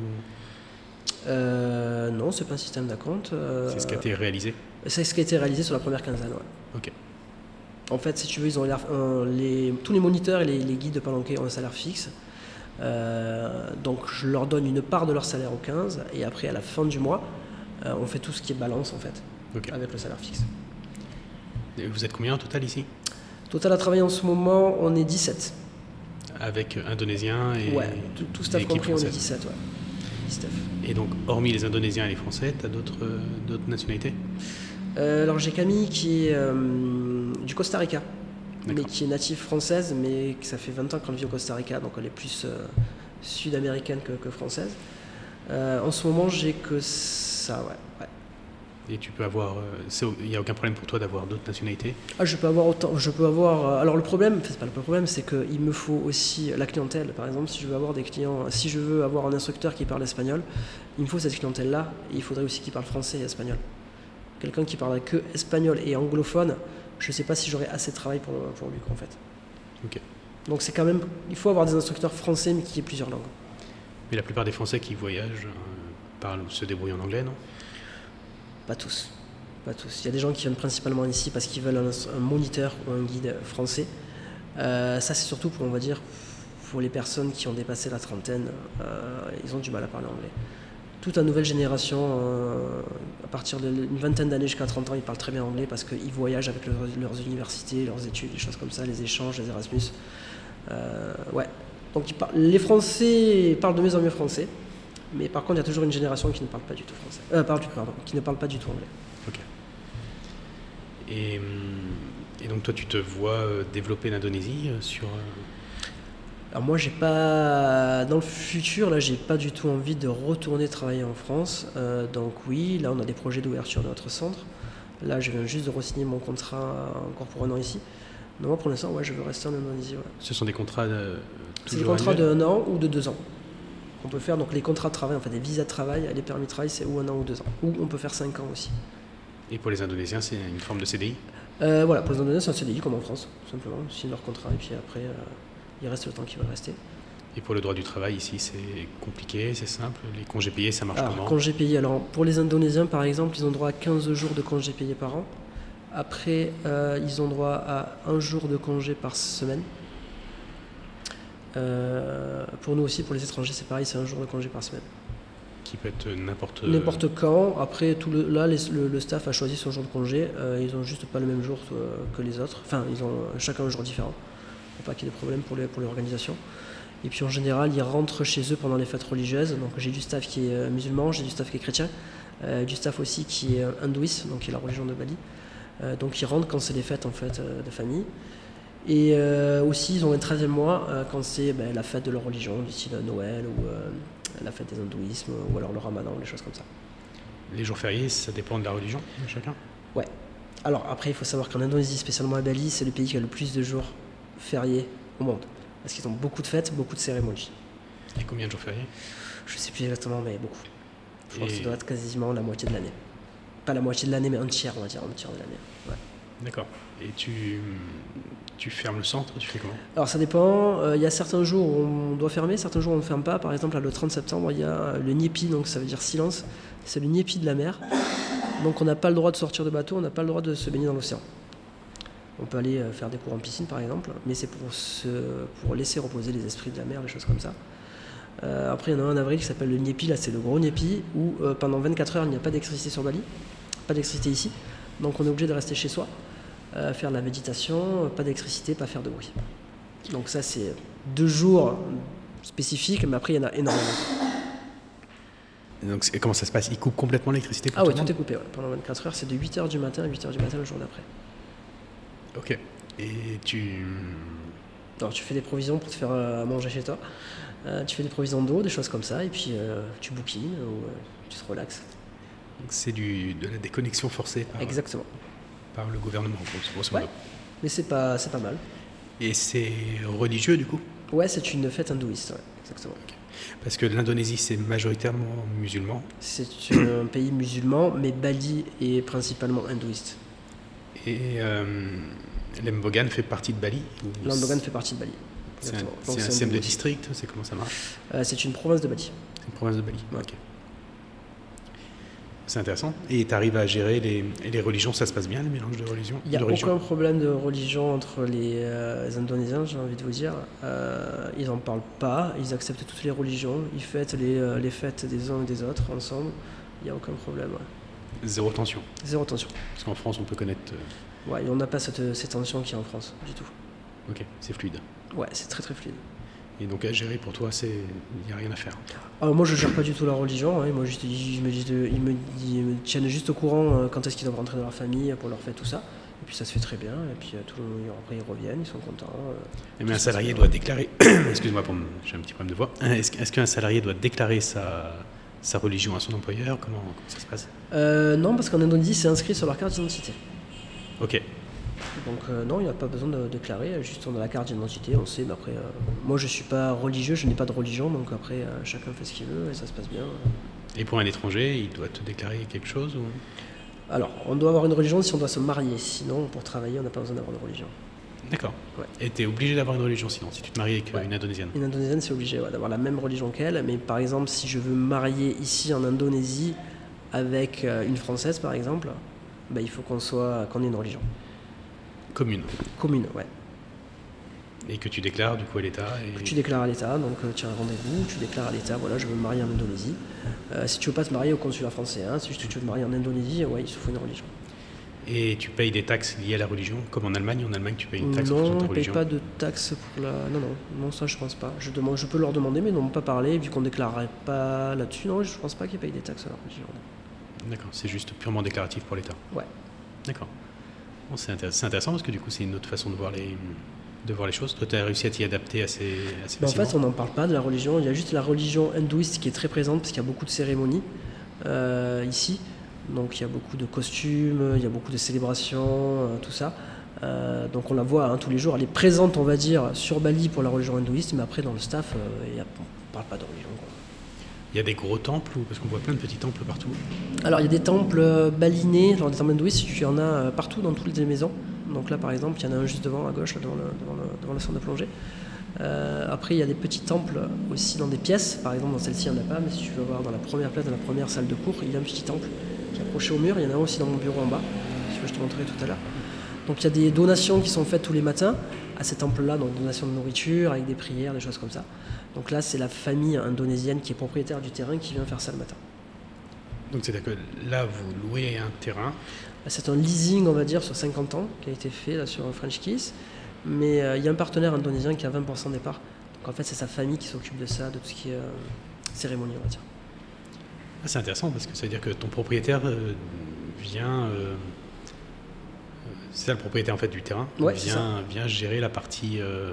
Euh, non, c'est pas un système d'acompte. euh, c'est ce qui a été réalisé? C'est ce qui a été réalisé sur la première quinzaine, ouais. Ok. En fait, si tu veux, ils ont un- les, tous les moniteurs et les, les guides de palanquet ont un salaire fixe. Euh, donc, je leur donne une part de leur salaire au 15, et après, à la fin du mois, euh, on fait tout ce qui est balance, en fait, Ok. avec le salaire fixe. Et Vous êtes combien en total ici? Total à travailler en ce moment, on est 17. Avec Indonésiens et. ouais, tout, tout staff compris, on est française. 17, ouais. 10 staff. Et donc, hormis les Indonésiens et les Français, tu as d'autres euh, d'autres nationalités? Euh, alors, j'ai Camille qui est euh, du Costa Rica, mais qui est native française, mais que ça fait 20 ans qu'elle vit au Costa Rica, donc elle est plus euh, sud-américaine que, que française. En ce moment, j'ai que ça, ouais. ouais. Et tu peux avoir. euh, Il n'y a aucun problème pour toi d'avoir d'autres nationalités? Ah, je peux avoir autant. Je peux avoir. euh, alors le problème, c'est pas le problème, c'est qu'il me faut aussi la clientèle. Par exemple, si je veux avoir des clients, si je veux avoir un instructeur qui parle espagnol, il me faut cette clientèle-là. Et il faudrait aussi qu'il parle français et espagnol. Quelqu'un qui parle que espagnol et anglophone, je sais pas si j'aurais assez de travail pour, pour lui, en fait. Ok. Donc c'est quand même. Il faut avoir des instructeurs français mais qui aient plusieurs langues. Mais la plupart des Français qui voyagent euh, parlent ou se débrouillent en anglais, non? Pas tous. Pas tous. Il y a des gens qui viennent principalement ici parce qu'ils veulent un, moniteur ou un guide français. Euh, ça, c'est surtout pour, on va dire, pour les personnes qui ont dépassé la trentaine. euh, ils ont du mal à parler anglais. Toute la nouvelle génération, euh, à partir d'une vingtaine d'années jusqu'à 30 ans, ils parlent très bien anglais parce qu'ils voyagent avec leurs, universités, leurs études, des choses comme ça, les échanges, les Erasmus. Ouais. Donc ils par- les Français parlent de mieux en mieux français, mais par contre il y a toujours une génération qui ne parle pas du tout français. Euh, pardon, pardon, qui ne parle pas du tout anglais. Et, hum, et donc toi, tu te vois euh, développer l'Indonésie euh, sur... Alors moi j'ai pas dans le futur là j'ai pas du tout envie de retourner travailler en France. Euh, donc oui, là on a des projets d'ouverture de notre centre. Là je viens juste de re-signer mon contrat encore pour un an ici. Donc moi pour l'instant ouais je veux rester en Indonésie. ouais. Ce sont des contrats euh, C'est des contrats d'un an ou de deux ans qu'on peut faire. Donc les contrats de travail, en fait des visas de travail, les permis de travail c'est ou un an ou deux ans. Ou on peut faire cinq ans aussi. Et pour les Indonésiens, c'est une forme de CDI Euh, voilà, pour les Indonésiens c'est un CDI comme en France, tout simplement. Ils signent leur contrat et puis après euh, il reste le temps qu'ils veulent rester. Et pour le droit du travail, ici, c'est compliqué, c'est simple? Les congés payés, ça marche Alors, comment? congés payés. Alors, pour les Indonésiens, par exemple, ils ont droit à 15 jours de congés payés par an. Après, euh, ils ont droit à un jour de congé par semaine. Euh, pour nous aussi, pour les étrangers, c'est pareil, c'est un jour de congé par semaine. Qui peut être n'importe... N'importe quand. Après, tout le, là, les- le, le staff a choisi son jour de congé. Euh, ils ont juste pas le même jour euh, que les autres. Enfin, ils ont chacun un jour différent. Pour pas qu'il y ait de problème pour les- pour l'organisation. Et puis en général, ils rentrent chez eux pendant les fêtes religieuses. Donc j'ai du staff qui est euh, musulman, j'ai du staff qui est chrétien, euh, du staff aussi qui est euh, hindouiste, donc qui est la religion de Bali. Euh, donc ils rentrent quand c'est les fêtes en fait euh, de famille. Et euh, aussi, ils ont un 13e mois euh, quand c'est ben, la fête de leur religion, du style Noël ou euh, la fête des hindouismes, ou alors le ramadan, les choses comme ça. Les jours fériés, ça dépend de la religion de chacun Alors après, il faut savoir qu'en Indonésie, spécialement à Bali, c'est le pays qui a le plus de jours fériés au monde. Parce qu'ils ont beaucoup de fêtes, beaucoup de cérémonies. Et combien de jours fériés? Je sais plus exactement, mais beaucoup. Je crois que Et- ça doit être quasiment la moitié de l'année. Pas la moitié de l'année, mais un tiers, on va dire, un tiers de l'année. Ouais. D'accord. Et tu, fermes le centre, tu fais comment? Alors ça dépend, Euh, il y a certains jours où on doit fermer, certains jours où on ne ferme pas. Par exemple, le 30 septembre, il y a le Niepi, donc ça veut dire silence. C'est le Niepi de la mer. Donc on n'a pas le droit de sortir de bateau, on n'a pas le droit de se baigner dans l'océan. On peut aller euh, faire des cours en piscine par exemple, mais c'est pour, se, pour laisser reposer les esprits de la mer, des choses comme ça. Euh, après, il y en a un en avril qui s'appelle le Niepi, là c'est le gros Niepi, où pendant 24 heures il n'y a pas d'électricité sur Bali, pas d'électricité ici, donc on est obligé de rester chez soi, euh, faire de la méditation, pas d'électricité, pas faire de bruit. Donc ça c'est deux jours spécifiques, mais après il y en a énormément. Et donc, c'est- comment ça se passe? Ils coupent complètement l'électricité Ah oui, tout est coupé, ouais. pendant 24 heures, c'est de 8h du matin à 8h du matin le jour d'après. Ok. Et tu... Alors tu fais des provisions pour te faire euh, manger chez toi, Euh, tu fais des provisions d'eau, des choses comme ça, et puis euh, tu bouquines ou euh, tu te relaxes. donc C'est du, de la déconnexion forcée par, Exactement. Par le gouvernement, grosso- Ouais. modo. Mais c'est pas, c'est pas mal. Et c'est religieux, du coup? Ouais, c'est une fête hindouiste, ouais, exactement. Parce que l'Indonésie, c'est majoritairement musulman. C'est un pays musulman, mais Bali est principalement hindouiste. Et euh, l'Embogan fait partie de Bali ou L'Andogan fait partie de Bali. C'est un, un système de district C'est comment ça marche? Euh, c'est une province de Bali. C'est une province de Bali. Ouais. Ok. C'est intéressant. Et tu arrives à gérer les, les religions, ça se passe bien, les mélanges de religions Il n'y a de religions aucun problème de religion entre les euh, Indonésiens, j'ai envie de vous dire. Euh, ils n'en parlent pas, ils acceptent toutes les religions, ils fêtent les, euh, les fêtes des uns et des autres ensemble. Il n'y a aucun problème. ouais. Zéro tension. Zéro tension. Parce qu'en France, on peut connaître. Ouais, et on n'a pas cette, cette tension qu'il y a en France, du tout. ok, c'est fluide. Ouais, c'est très très fluide. Et donc à gérer pour toi, c'est il n'y a rien à faire. Alors, moi, je gère pas du tout la religion. hein. Moi, je te dis- je me dis de- ils, me, ils me tiennent juste au courant euh, quand est-ce qu'ils doivent rentrer dans leur famille pour leur fête, tout ça. Et puis ça se fait très bien. Et puis euh, tout le monde, après, ils reviennent, ils sont contents. euh. Mais un salarié doit déclarer. Excuse-moi, pour j'ai un petit problème de voix. Est-ce qu'un salarié doit déclarer sa, sa religion à son employeur? Comment, comment ça se passe? Euh, non, parce qu'en Indonésie, c'est inscrit sur leur carte d'identité. Ok. Donc euh, non, il n'y a pas besoin de déclarer, juste on a la carte d'identité, on sait, mais après, euh, moi je suis pas religieux, je n'ai pas de religion, donc après euh, chacun fait ce qu'il veut et ça se passe bien. Et pour un étranger, il doit te déclarer quelque chose ou... Alors, on doit avoir une religion si on doit se marier, sinon pour travailler on n'a pas besoin d'avoir de religion. D'accord. Ouais. Et tu es obligé d'avoir une religion sinon, si tu te maries avec euh, Ouais. une indonésienne. Une indonésienne c'est obligé ouais, d'avoir la même religion qu'elle, mais par exemple si je veux me marier ici en Indonésie avec euh, une française par exemple, bah, il faut qu'on soit qu'on ait une religion Commune. commune, ouais. Et que tu déclares du coup à l'État. Et... Tu déclares à l'État, donc euh, tu as un rendez-vous, tu déclares à l'État, voilà, je veux me marier en Indonésie. Euh, si tu veux pas te marier au consulat français, hein, si tu veux te marier en Indonésie, ouais, il se faut une religion. Et tu payes des taxes liées à la religion, comme en Allemagne. En Allemagne, tu payes une taxe en non, fonction de ta on ne paye religion. pas de taxes pour la. Non, non, non, ça je pense pas. Je, demande, je peux leur demander, mais ils n'en ont pas parlé, vu qu'on ne déclarerait pas là-dessus. Non, je pense pas qu'ils payent des taxes à la religion. D'accord, c'est juste purement déclaratif pour l'État. Ouais. D'accord. Bon, c'est intér- c'est intéressant parce que du coup, c'est une autre façon de voir les, de voir les choses. Toi, tu as réussi à t'y adapter assez, assez Mais en fait, on n'en parle pas de la religion. Il y a juste la religion hindouiste qui est très présente parce qu'il y a beaucoup de cérémonies euh, ici. Donc il y a beaucoup de costumes, il y a beaucoup de célébrations, euh, tout ça. Euh, donc on la voit hein, tous les jours. Elle est présente, on va dire, sur Bali pour la religion hindouiste, mais après dans le staff, il y a- on ne parle pas de religion. quoi. Il y a des gros temples, parce qu'on voit plein de petits temples partout. Alors il y a des temples euh, balinés, genre des temples hindouistes, il y en a euh, partout dans toutes les maisons. Donc là par exemple, il y en a un juste devant à gauche, devant, le, devant, le, centre de plongée. Euh, après il y a des petits temples aussi dans des pièces, par exemple dans celle-ci il n'y en a pas, mais si tu veux voir dans la première place, dans la première salle de cours, il y a un petit temple qui est accroché au mur, il y en a un aussi dans mon bureau en bas, si je te montrerai tout à l'heure. Donc il y a des donations qui sont faites tous les matins à ces temples-là, donc donations de nourriture, avec des prières, des choses comme ça. Donc là c'est la famille indonésienne qui est propriétaire du terrain qui vient faire ça le matin. Donc c'est-à-dire que là, vous louez un terrain. C'est un leasing, on va dire, sur 50 ans qui a été fait là, sur French Kiss. Mais euh, il y a un partenaire indonésien qui a 20% des parts. Donc en fait, c'est sa famille qui s'occupe de ça, de tout ce qui est euh, cérémonie, on va dire. Ah, c'est intéressant parce que ça veut dire que ton propriétaire euh, vient. euh, euh, c'est ça le propriétaire en fait du terrain. Ouais, c'est vient, vient gérer la partie euh,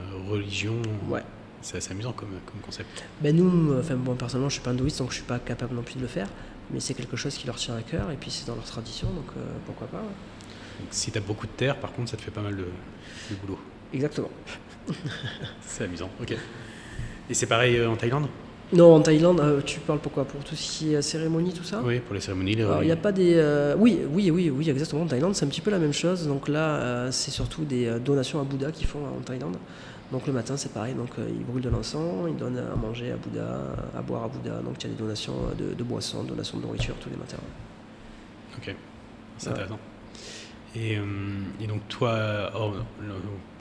euh, religion. Ouais. C'est assez amusant comme, comme concept. Ben nous, enfin bon, personnellement, je suis pas hindouiste, donc je suis pas capable non plus de le faire. Mais c'est quelque chose qui leur tient à cœur, et puis c'est dans leur tradition, donc euh, pourquoi pas. ouais. Donc, si tu as beaucoup de terre, par contre, ça te fait pas mal de, de boulot. Exactement. C'est amusant, ok. Et c'est pareil euh, en Thaïlande? Non, en Thaïlande, euh, tu parles pourquoi? Pour tout ce qui est cérémonie, tout ça? Oui, pour les cérémonies, les il n'y a pas des. euh, oui, oui, oui, oui, exactement. En Thaïlande, c'est un petit peu la même chose. Donc là, euh, c'est surtout des donations à Bouddha qu'ils font en Thaïlande. Donc le matin, c'est pareil. Donc euh, ils brûlent de l'encens, ils donnent à manger à Bouddha, à boire à Bouddha. Donc il y a des donations euh, de, de boissons, donations de nourriture tous les matins. Ok, c'est intéressant. Et, euh, et donc toi, oh, le-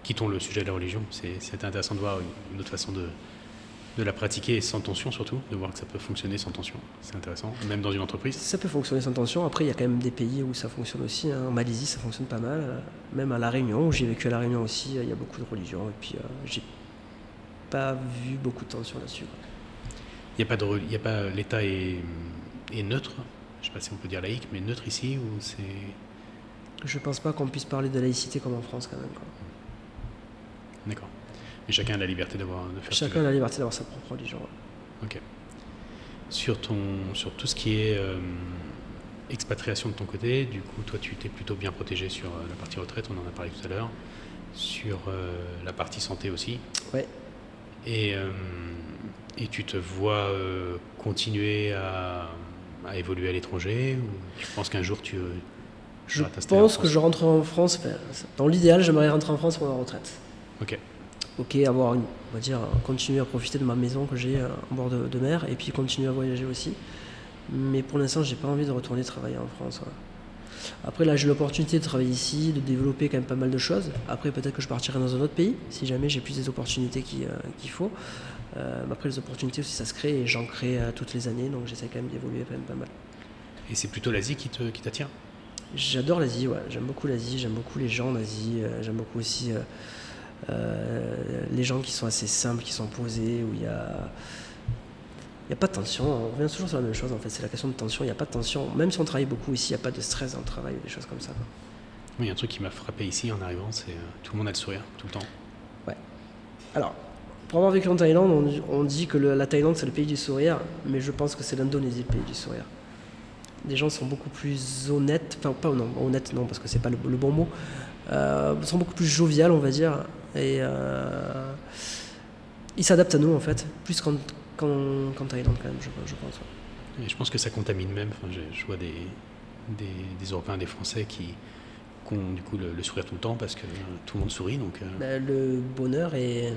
quittons le sujet de la religion, c'est intéressant de voir une, une autre façon de, de la pratiquer sans tension surtout, de voir que ça peut fonctionner sans tension. C'est intéressant, même dans une entreprise. Ça peut fonctionner sans tension. Après, il y a quand même des pays où ça fonctionne aussi. hein. En Malaisie, ça fonctionne pas mal. Même à La Réunion, où j'ai vécu à La Réunion aussi, euh, il y a beaucoup de religions. Et puis, euh, j'ai pas vu beaucoup de tension là-dessus. Il y a pas de, il y a pas, l'État est, est neutre. Je sais pas si on peut dire laïque, mais neutre ici ou c'est Je pense pas qu'on puisse parler de laïcité comme en France quand même. quoi. Mais chacun a la liberté d'avoir Chacun a la liberté d'avoir sa propre religion. Ok. Sur, ton, sur tout ce qui est euh, expatriation de ton côté, du coup, toi, tu t'es plutôt bien protégé sur euh, la partie retraite, on en a parlé tout à l'heure, sur euh, la partie santé aussi. Ouais. Et, euh, et tu te vois continuer à, à évoluer à l'étranger ou tu penses qu'un jour tu. tu Je pense que je rentrerai en France. dans l'idéal, j'aimerais rentrer en France pour ma retraite. Ok. Avoir une, on va dire, continuer à profiter de ma maison que j'ai euh, en bord de, de mer et puis continuer à voyager aussi. Mais pour l'instant, j'ai pas envie de retourner travailler en France. ouais. Après, là, j'ai l'opportunité de travailler ici, de développer quand même pas mal de choses. Après, peut-être que je partirai dans un autre pays si jamais j'ai plus des opportunités euh, qu'il faut. Euh, après, les opportunités aussi, ça se crée et j'en crée euh, toutes les années, donc j'essaie quand même d'évoluer quand même pas mal. Et c'est plutôt l'Asie qui t'attire? J'adore l'Asie, ouais. J'aime beaucoup l'Asie, j'aime beaucoup les gens en Asie, euh, j'aime beaucoup aussi les gens qui sont assez simples, qui sont posés, où il y a, il y a pas de tension. On revient toujours sur la même chose en fait, c'est la question de tension. Il n'y a pas de tension, même si on travaille beaucoup ici, il n'y a pas de stress dans le travail ou des choses comme ça. Oui, il y a un truc qui m'a frappé ici en arrivant, c'est euh, tout le monde a le sourire, tout le temps. Alors, pour avoir vécu en Thaïlande, on, dit- on dit que le- la Thaïlande c'est le pays du sourire, mais je pense que c'est l'Indonésie le pays du sourire. Les gens sont beaucoup plus honnêtes, enfin pas non, honnêtes non parce que c'est pas le, le bon mot, euh, sont beaucoup plus joviales on va dire, et euh, ils s'adaptent à nous en fait, plus qu'en qu'en- qu'en Thaïlande quand même, je, je pense. ouais. Et je pense que ça contamine même. Enfin, je, je vois des, des, des Européens, des Français qui, qui ont du coup le, le sourire tout le temps parce que tout le monde sourit. Donc, euh, Ben, le bonheur est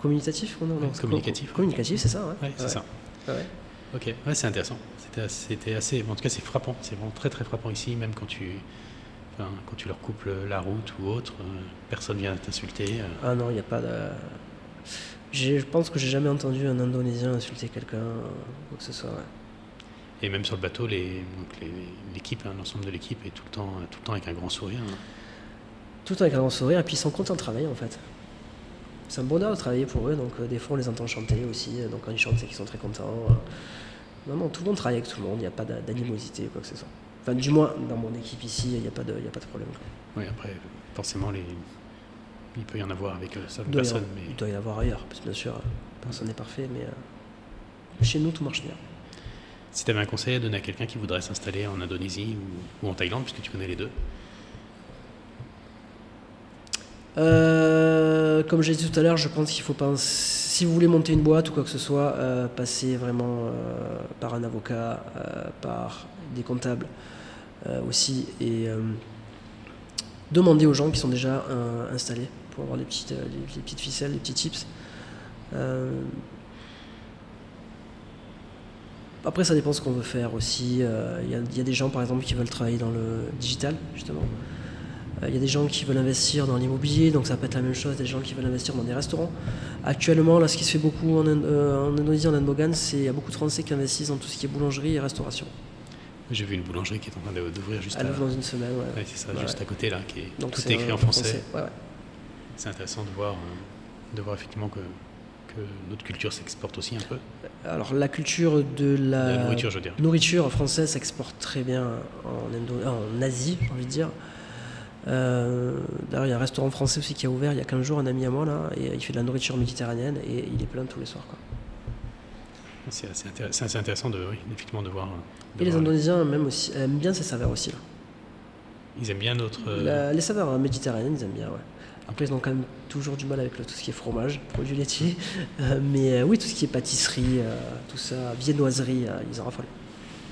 communicatif non, communicatif. co- Communicatif, c'est ça, ouais. ouais, c'est Ouais. ça. Ouais. Ok, ouais, c'est intéressant. C'était assez, c'était assez, en tout cas, c'est frappant. C'est vraiment très très frappant ici, même quand tu, enfin, quand tu leur coupes le- la route ou autre, euh, personne vient t'insulter. euh. Ah non, il n'y a pas de. Je pense que j'ai jamais entendu un Indonésien insulter quelqu'un, quoi que ce soit. ouais. Et même sur le bateau, les- l'équipe, hein, l'ensemble de l'équipe est tout le temps, tout le temps avec un grand sourire. hein. Tout avec un grand sourire, et puis ils sont contents de travailler en fait. C'est un bonheur de travailler pour eux, donc euh, des fois on les entend chanter aussi, donc quand ils chantent c'est qu'ils sont très contents. euh. Non, non, tout le monde travaille avec tout le monde, il n'y a pas d'a- d'animosité, quoi que ce soit. Enfin, du moins, dans mon équipe ici, il n'y a, pas de- il y a pas de problème. Oui, après, forcément, les... il peut y en avoir avec euh, certaines y personnes, mais il doit y avoir ailleurs, parce que bien sûr, euh, personne n'est parfait, mais euh, chez nous tout marche bien. si tu avais un conseil à donner à quelqu'un qui voudrait s'installer en Indonésie ou, ou en Thaïlande, puisque tu connais les deux, Euh, comme j'ai dit tout à l'heure, je pense qu'il faut pas. Si vous voulez monter une boîte ou quoi que ce soit, euh, passez vraiment euh, par un avocat, euh, par des comptables euh, aussi, et euh, demandez aux gens qui sont déjà euh, installés pour avoir les petites, euh, les, petites ficelles, les petits tips. Euh, après, ça dépend de ce qu'on veut faire aussi. Euh, Il y, a- des gens, par exemple, qui veulent travailler dans le digital, justement. Euh, Il y a des gens qui veulent investir dans l'immobilier, donc ça peut être la même chose, des gens qui veulent investir dans des restaurants. Actuellement, là, ce qui se fait beaucoup en, euh, Indonésie, en Indogan, c'est il y a beaucoup de Français qui investissent dans tout ce qui est boulangerie et restauration. J'ai vu une boulangerie qui est en train d'ouvrir juste, Elle à... ouvre dans une semaine, ouais. ouais, c'est ça, Ouais, juste à côté, là, qui est... Donc tout est écrit en français. Ouais. C'est intéressant de voir, euh, de voir effectivement que, que notre culture s'exporte aussi un peu. Alors la culture de la, La nourriture, je veux dire. nourriture française s'exporte très bien en, Indo- en Asie, j'ai envie de dire. Euh, D'ailleurs, il y a un restaurant français aussi qui a ouvert il y a 15 jours, un ami à moi, là, et il fait de la nourriture méditerranéenne et il est plein tous les soirs. Quoi. C'est assez, intéressant de, oui, effectivement, de voir. euh, de Et les Indonésiens même aussi, aiment bien ces saveurs aussi. Là. Ils aiment bien notre. euh, La- les saveurs méditerranéennes, ils aiment bien, ouais. Après, ils ont quand même toujours du mal avec le- tout ce qui est fromage, produits laitiers. Euh, mais euh, oui, tout ce qui est pâtisserie, euh, tout ça, viennoiserie, euh, ils en raffolent.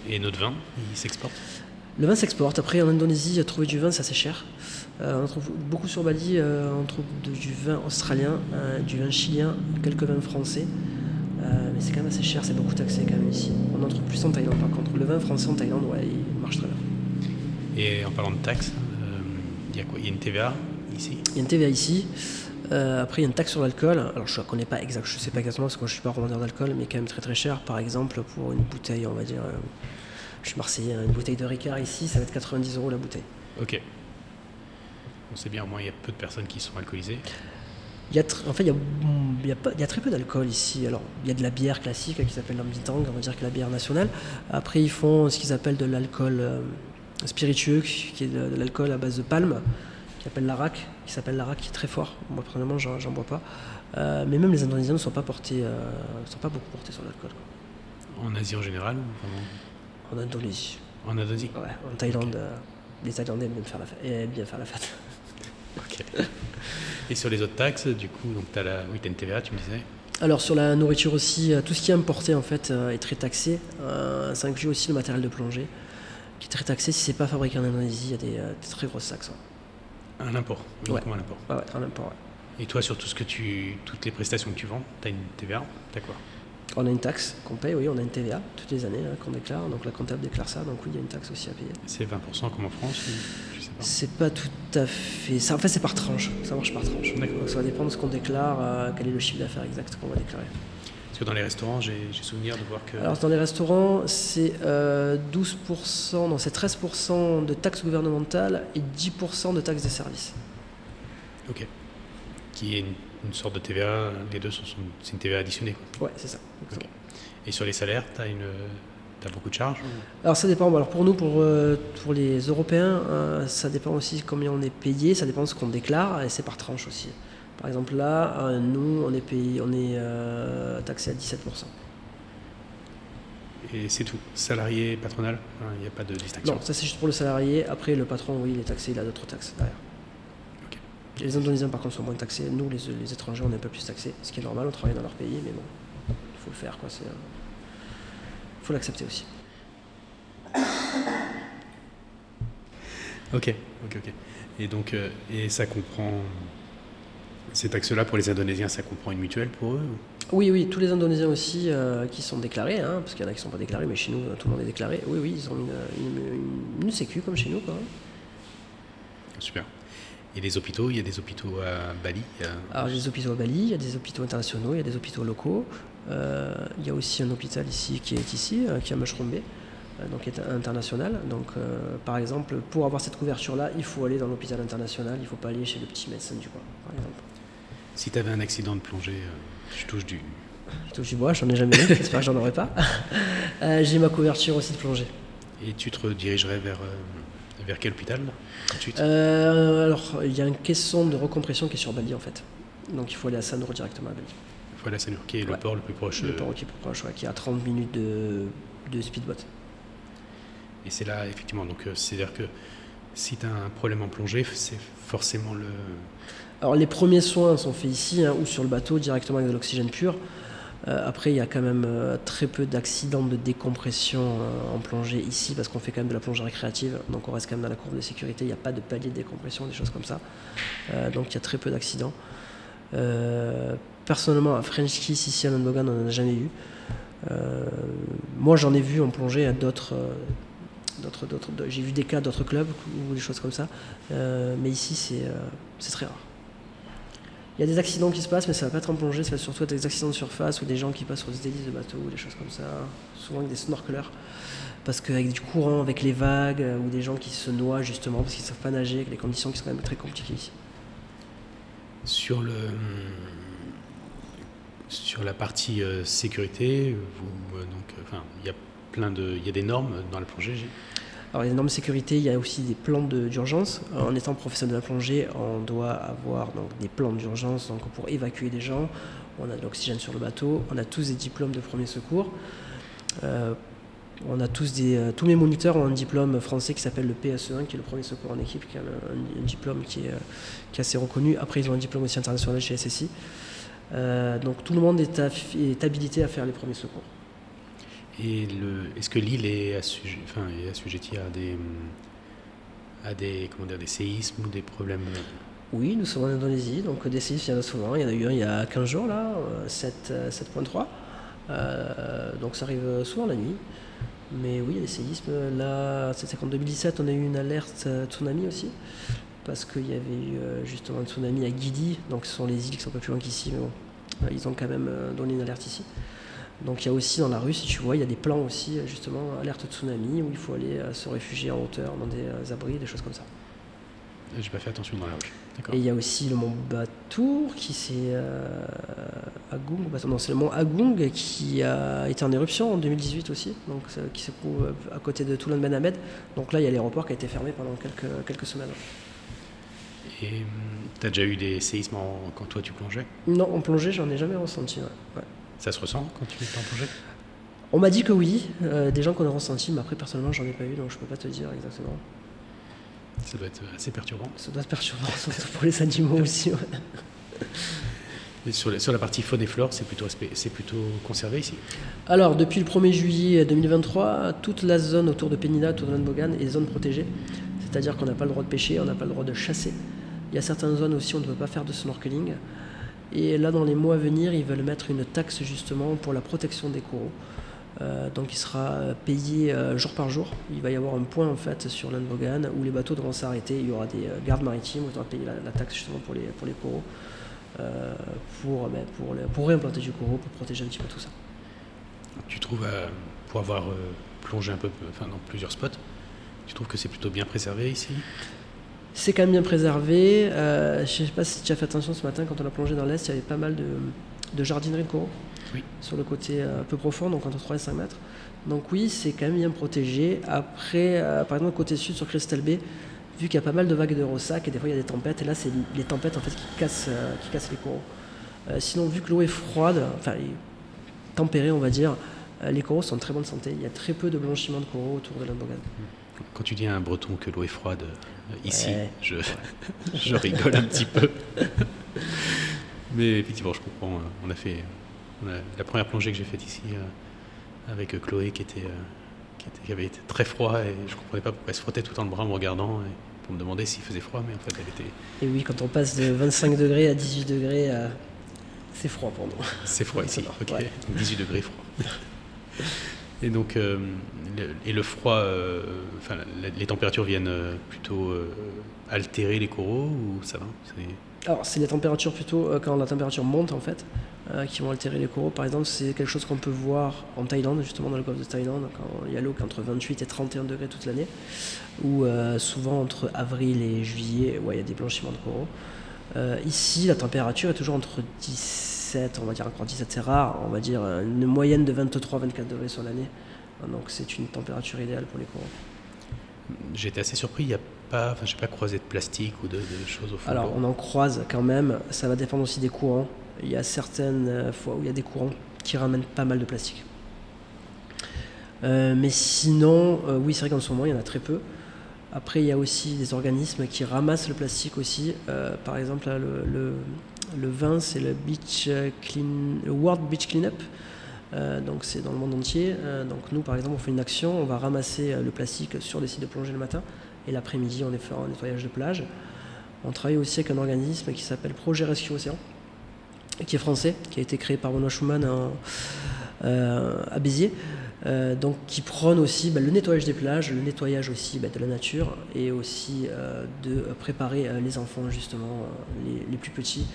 Et notre vin, il s'exporte? Le vin s'exporte. Après, en Indonésie, trouver du vin, c'est assez cher. Euh, on trouve beaucoup sur Bali, euh, on trouve de- du vin australien, euh, du vin chilien, quelques vins français. Euh, mais c'est quand même assez cher, c'est beaucoup taxé quand même ici. On en trouve plus en Thaïlande par contre. Le vin français en Thaïlande, ouais, il marche très bien. Et en parlant de taxes, euh, il y a quoi? Il y a une TVA ici? Il y a une TVA ici. Euh, après, il y a une taxe sur l'alcool. Alors, je ne connais pas exact, je sais pas exactement parce que je suis pas revendeur d'alcool, mais quand même très très cher. Par exemple, pour une bouteille, on va dire, euh, je suis marseillais, une bouteille de Ricard ici, ça va être 90 euros la bouteille. Ok. On sait bien, au moins, il y a peu de personnes qui sont alcoolisées. Il y a en fait, il y a, il y a pas- il y a très peu d'alcool ici. Alors, il y a de la bière classique qui s'appelle l'ambitang, on va dire que la bière nationale. Après, ils font ce qu'ils appellent de l'alcool euh, spiritueux, qui est de, de l'alcool à base de palme, qui s'appelle l'arac, qui s'appelle l'arac, qui est très fort. Moi, personnellement, j'en, bois pas. Euh, mais même les Indonésiens ne sont pas portés, euh, sont pas beaucoup portés sur l'alcool. En Asie en général ou En Indonésie, En Indonésie? Ouais, en Thaïlande, euh, les Thaïlandais aiment bien faire la fête. aiment bien faire la fête. Ok. Et sur les autres taxes, du coup, donc tu as la... oui, t'as une TVA, tu me disais Alors sur la nourriture aussi, euh, tout ce qui est importé en fait euh, est très taxé. Euh, ça inclut aussi le matériel de plongée, qui est très taxé. Si c'est pas fabriqué en Indonésie, il y a des, des très grosses taxes. ouais. Un import. Uniquement un import. Ouais, ouais, en import, ouais. Et toi, sur tout ce que tu, toutes les prestations que tu vends, tu as une TVA T'as quoi? On a une taxe qu'on paye, oui, on a une TVA toutes les années hein, qu'on déclare. Donc la comptable déclare ça, donc oui, il y a une taxe aussi à payer. C'est 20% comme en France ou... C'est pas tout à fait. Ça, en fait, c'est par tranche. Ça marche par tranche. Donc, ça va dépendre de ce qu'on déclare, euh, quel est le chiffre d'affaires exact qu'on va déclarer. Parce que dans les restaurants, j'ai souvenir de voir que. Alors dans les restaurants, c'est euh, 12%, non, c'est 13% de taxes gouvernementales et 10% de taxes des services. Ok. Qui est une, une sorte de TVA, les deux c'est une TVA additionnée. quoi. Ouais, c'est ça. Ok. Et sur les salaires, tu as, une, t'as beaucoup de charges ou- Alors ça dépend. Alors pour nous, pour, euh, pour les Européens, euh, ça dépend aussi combien on est payé, ça dépend de ce qu'on déclare et c'est par tranche aussi. Par exemple là, euh, nous, on est payé, on est euh, taxé à 17%. Et c'est tout. Salarié, patronal, hein, il n'y a pas de distinction. Non, ça c'est juste pour le salarié. Après, le patron, oui, il est taxé, il a d'autres taxes derrière. Les Indonésiens, par contre, sont moins taxés. Nous, les, les étrangers, on est un peu plus taxés. Ce qui est normal, on travaille dans leur pays, mais bon, il faut le faire, quoi. Il faut l'accepter aussi. Ok, ok, ok. Et donc, euh, et ça comprend. Ces taxes-là, pour les Indonésiens, ça comprend une mutuelle pour eux ou- Oui, oui, tous les Indonésiens aussi euh, qui sont déclarés, hein, parce qu'il y en a qui ne sont pas déclarés, mais chez nous, euh, tout le monde est déclaré. Oui, oui, ils ont une, une, une- une sécu comme chez nous, quoi. Super. Et les hôpitaux, il y a des hôpitaux à Bali a- Alors, il y a des hôpitaux à Bali, il y a des hôpitaux internationaux, il y a des hôpitaux locaux. Euh, il y a aussi un hôpital ici qui est ici, euh, qui est à Mushroom Bay. euh, donc qui est international. Donc, par exemple, pour avoir cette couverture-là, il faut aller dans l'hôpital international, il ne faut pas aller chez le petit médecin du coin, par exemple. Si tu avais un accident de plongée, je touche du. Je touche du bois, j'en ai jamais eu, j'espère que j'en aurai pas. J'ai ma couverture aussi de plongée. Et tu te redirigerais vers, vers quel hôpital Euh, alors, il y a un caisson de recompression qui est sur Bali en fait. Donc il faut aller à Sanur directement à Bali. Voilà, c'est qui est le Ouais. port le plus proche. Le euh, port qui est plus proche, ouais, qui est à 30 minutes de, de speedboat. Et c'est là, effectivement, donc euh, c'est-à-dire que si tu as un problème en plongée, c'est forcément le. Alors les premiers soins sont faits ici hein, ou sur le bateau directement avec de l'oxygène pur. Euh, après, il y a quand même euh, très peu d'accidents de décompression euh, en plongée ici parce qu'on fait quand même de la plongée récréative. Donc on reste quand même dans la courbe de sécurité. Il n'y a pas de palier de décompression, des choses comme ça. Donc il y a très peu d'accidents. Personnellement, à French Kiss ici à Nonbogan, on n'en a jamais eu. Euh, moi, j'en ai vu en plongée à d'autres. euh, j'ai vu des cas d'autres clubs ou des choses comme ça, Euh, mais ici c'est, très rare. Il y a des accidents qui se passent, mais ça va pas être en plongée, ça va surtout être des accidents de surface ou des gens qui passent sur des de bateau ou des choses comme ça, souvent avec des snorkeleurs. Parce qu'avec du courant, avec les vagues, ou des gens qui se noient justement parce qu'ils ne savent pas nager, avec les conditions qui sont quand même très compliquées ici. Sur le. Sur la partie euh, sécurité, euh, donc, euh, enfin, il y a plein de, il y a des normes dans la plongée. Alors les normes de sécurité, il y a aussi des plans d'urgence. En étant professionnel de la plongée, on doit avoir donc, des plans d'urgence donc, pour évacuer des gens. On a de l'oxygène sur le bateau, on a tous des diplômes de premier secours. On a tous des, tous mes moniteurs ont un diplôme français qui s'appelle le PSE1, qui est le premier secours en équipe, qui est un, diplôme qui est, qui est assez reconnu. Après, ils ont un diplôme aussi international chez SSI. Euh, donc tout le monde est, habilité à faire les premiers secours. Et est-ce que l'île est, enfin, assujettie à des, hum, à des, comment dire, des séismes ou des problèmes? Euh, Oui, nous sommes en Indonésie, donc des séismes, il y en a souvent. Il y en a eu un il y a 15 jours, là, euh, 7, euh, 7.3. Euh, donc ça arrive souvent la nuit. Mais oui, il y a des séismes. Là, c'était qu'en 2017, on a eu une alerte euh, tsunami aussi. Parce qu'il y avait eu euh, justement un tsunami à Gidi. Donc ce sont les îles qui sont un peu plus loin qu'ici, mais bon, euh, ils ont quand même euh, donné une alerte ici. Donc il y a aussi dans la rue, si tu vois, il y a des plans aussi, justement, alerte tsunami, où il faut aller se réfugier en hauteur, dans des abris, des choses comme ça. J'ai pas fait attention dans la rue. Et il y a aussi le mont Batour qui c'est euh, Agung, non c'est le mont Agung qui a été en éruption en 2018 aussi, donc qui se trouve à côté de Toulan Ben Hamed. Donc là il y a l'aéroport qui a été fermé pendant quelques, quelques semaines. Et tu as déjà eu des séismes en- quand toi tu plongeais? Non, en plongée j'en ai jamais ressenti. ouais. Ouais. Ça se ressent quand tu es en plongée? On m'a dit que oui, euh, des gens qu'on a ressenti, mais après personnellement j'en ai pas eu donc je peux pas te dire exactement. Ça doit être assez perturbant. Ça doit être perturbant, surtout pour les animaux aussi. ouais. Et sur, la, sur la partie faune et flore, c'est plutôt, aspect- c'est plutôt conservé ici? Alors, depuis le 1er juillet 2023, toute la zone autour de Penina, autour de Lanbogan, est zone protégée. C'est-à-dire qu'on n'a pas le droit de pêcher, on n'a pas le droit de chasser. Il y a certaines zones aussi où on ne peut pas faire de snorkeling. Et là, dans les mois à venir, ils veulent mettre une taxe justement pour la protection des coraux. Euh, donc, il sera euh, payé euh, jour par jour. Il va y avoir un point en fait sur Lanbogan où les bateaux devront s'arrêter. Il y aura des gardes maritimes où il faudra payer la, taxe justement pour les, pour les coraux, pour, ben, pour, réimplanter du coraux, pour protéger un petit peu tout ça. Tu trouves, pour avoir plongé un peu enfin, dans plusieurs spots, tu trouves que c'est plutôt bien préservé ici? C'est quand même bien préservé. Euh, je ne sais pas si tu as fait attention ce matin, quand on a plongé dans l'Est, il y avait pas mal de, de jardinerie de coraux Oui. sur le côté euh, un peu profond, donc entre 3 et 5 mètres. Donc oui, c'est quand même bien protégé. Après, euh, par exemple, côté sud, sur Crystal Bay, vu qu'il y a pas mal de vagues de ressac, et des fois il y a des tempêtes, et là c'est les tempêtes en fait qui cassent, euh, qui cassent les coraux. Euh, sinon, vu que l'eau est froide, enfin tempérée on va dire, les coraux sont en très bonne santé. Il y a très peu de blanchiment de coraux autour de l'Andogan. Quand tu dis à un breton que l'eau est froide euh, ici, Ouais. je, je rigole un petit peu. Mais effectivement, je comprends. euh, On a fait on a- la première plongée que j'ai faite ici euh, avec Chloé qui, était, euh, qui, était- qui avait été très froid et je comprenais pas pourquoi elle se frottait tout le temps le bras en me regardant et pour me demander s'il faisait froid, mais en fait elle était. Et oui, quand on passe de 25 degrés à 18 degrés, euh, c'est froid pour nous. C'est froid ici, ok. ouais. Donc 18 degrés froid. Et donc, euh, et le froid, euh, enfin, les températures viennent euh, plutôt altérer les coraux ou ça va? Alors, c'est les températures plutôt, quand la température monte en fait, qui vont altérer les coraux. Par exemple, c'est quelque chose qu'on peut voir en Thaïlande, justement dans le golfe de Thaïlande, quand il y a l'eau qui entre 28 et 31 degrés toute l'année, ou souvent entre avril et juillet, ouais, il y a des blanchiments de coraux. Ici, la température est toujours entre 17, on va dire 17, c'est rare, on va dire euh, une moyenne de 23-24 degrés sur l'année. Donc, c'est une température idéale pour les coraux. J'étais assez surpris, il n'y a pas, enfin, j'ai pas croisé de plastique ou de, de choses au fond. Alors, on en croise quand même. Ça va dépendre aussi des courants. Il y a certaines euh, fois où il y a des courants qui ramènent pas mal de plastique. Euh, mais sinon, euh, oui, c'est vrai qu'en ce moment, il y en a très peu. Après, il y a aussi des organismes qui ramassent le plastique aussi. Euh, par exemple, le, le 20, c'est euh, clean, le World Beach Cleanup. Euh, donc, c'est dans le monde entier. Euh, donc, nous, par exemple, on fait une action. On va ramasser le plastique sur des sites de plongée le matin. Et l'après-midi, on est fait un nettoyage de plage. On travaille aussi avec un organisme qui s'appelle Projet Rescue Océan, qui est français, qui a été créé par Benoît Schumann en- euh, à Béziers. Donc, qui prône aussi bah, le nettoyage des plages, le nettoyage aussi bah, de la nature et aussi de préparer les enfants, justement, les, les plus petits,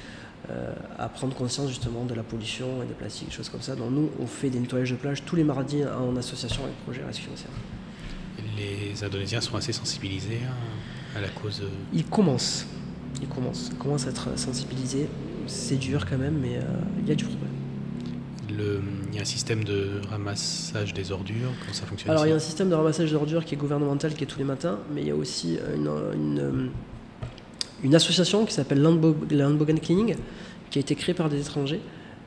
à prendre conscience justement de la pollution et des plastiques, des choses comme ça. Donc, nous, on fait des nettoyages de plage tous les mardis en association avec Projet Rescue Océan. Les Indonésiens sont assez sensibilisés à, à la cause. euh, Ils commencent. Ils commencent. Ils commencent à être sensibilisés. C'est dur quand même, mais euh, il y a du progrès. le- il y a un système de ramassage des ordures, comment ça fonctionne Alors il y a un système de ramassage d'ordures qui est gouvernemental, qui est tous les matins, mais il y a aussi une, une, une association qui s'appelle Landbo- Landbogen Cleaning, qui a été créée par des étrangers,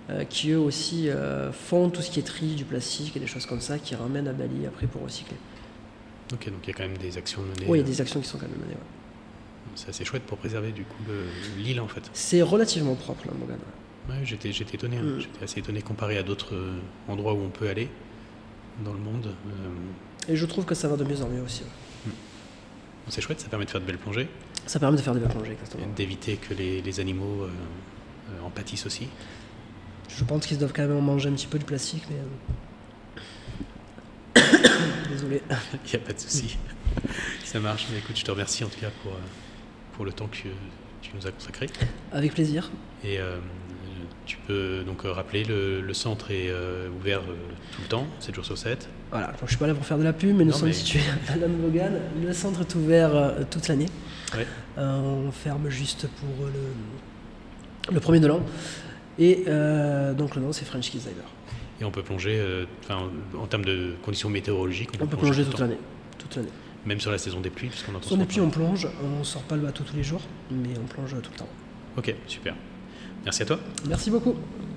euh, qui eux aussi euh, font tout ce qui est tri du plastique et des choses comme ça, qui ramènent à Bali après pour recycler. Ok, donc il y a quand même des actions menées. Oui, il y a des actions qui sont quand même menées. ouais. C'est assez chouette pour préserver du coup le- l'île en fait. C'est relativement propre, Landbogen. ouais. J'étais, étonné, hein. Mm. j'étais assez étonné comparé à d'autres euh, endroits où on peut aller dans le monde. Et je trouve que ça va de mieux en mieux aussi. ouais. c'est chouette, ça permet de faire de belles plongées, Ça permet de faire des belles plongées, exactement. d'éviter que les, les animaux euh, euh, en pâtissent aussi. Je pense qu'ils doivent quand même en manger un petit peu du plastique, mais. euh, Désolé. Il n'y a pas de souci. ça marche, mais écoute, je te remercie en tout cas pour, pour le temps que tu nous as consacré. Avec plaisir. Et euh, tu peux donc euh, rappeler, le, le centre est euh, ouvert euh, tout le temps, 7 jours sur 7. Voilà, donc je suis pas là pour faire de la pub, mais nous Non, sommes mais- situés à Lanbogan. Le centre est ouvert euh, toute l'année. Ouais. On ferme juste pour le, le premier de l'an. Et donc le nom c'est French Diver. Et on peut plonger, enfin, en termes de conditions météorologiques, On peut plonger tout toute l'année. Toute l'année. Même sur la saison des pluies, puisqu'on entend Sur les pluies, on plonge. On sort pas le bateau tous les jours, mais on plonge tout le temps. Ok, super. Merci à toi. Merci beaucoup.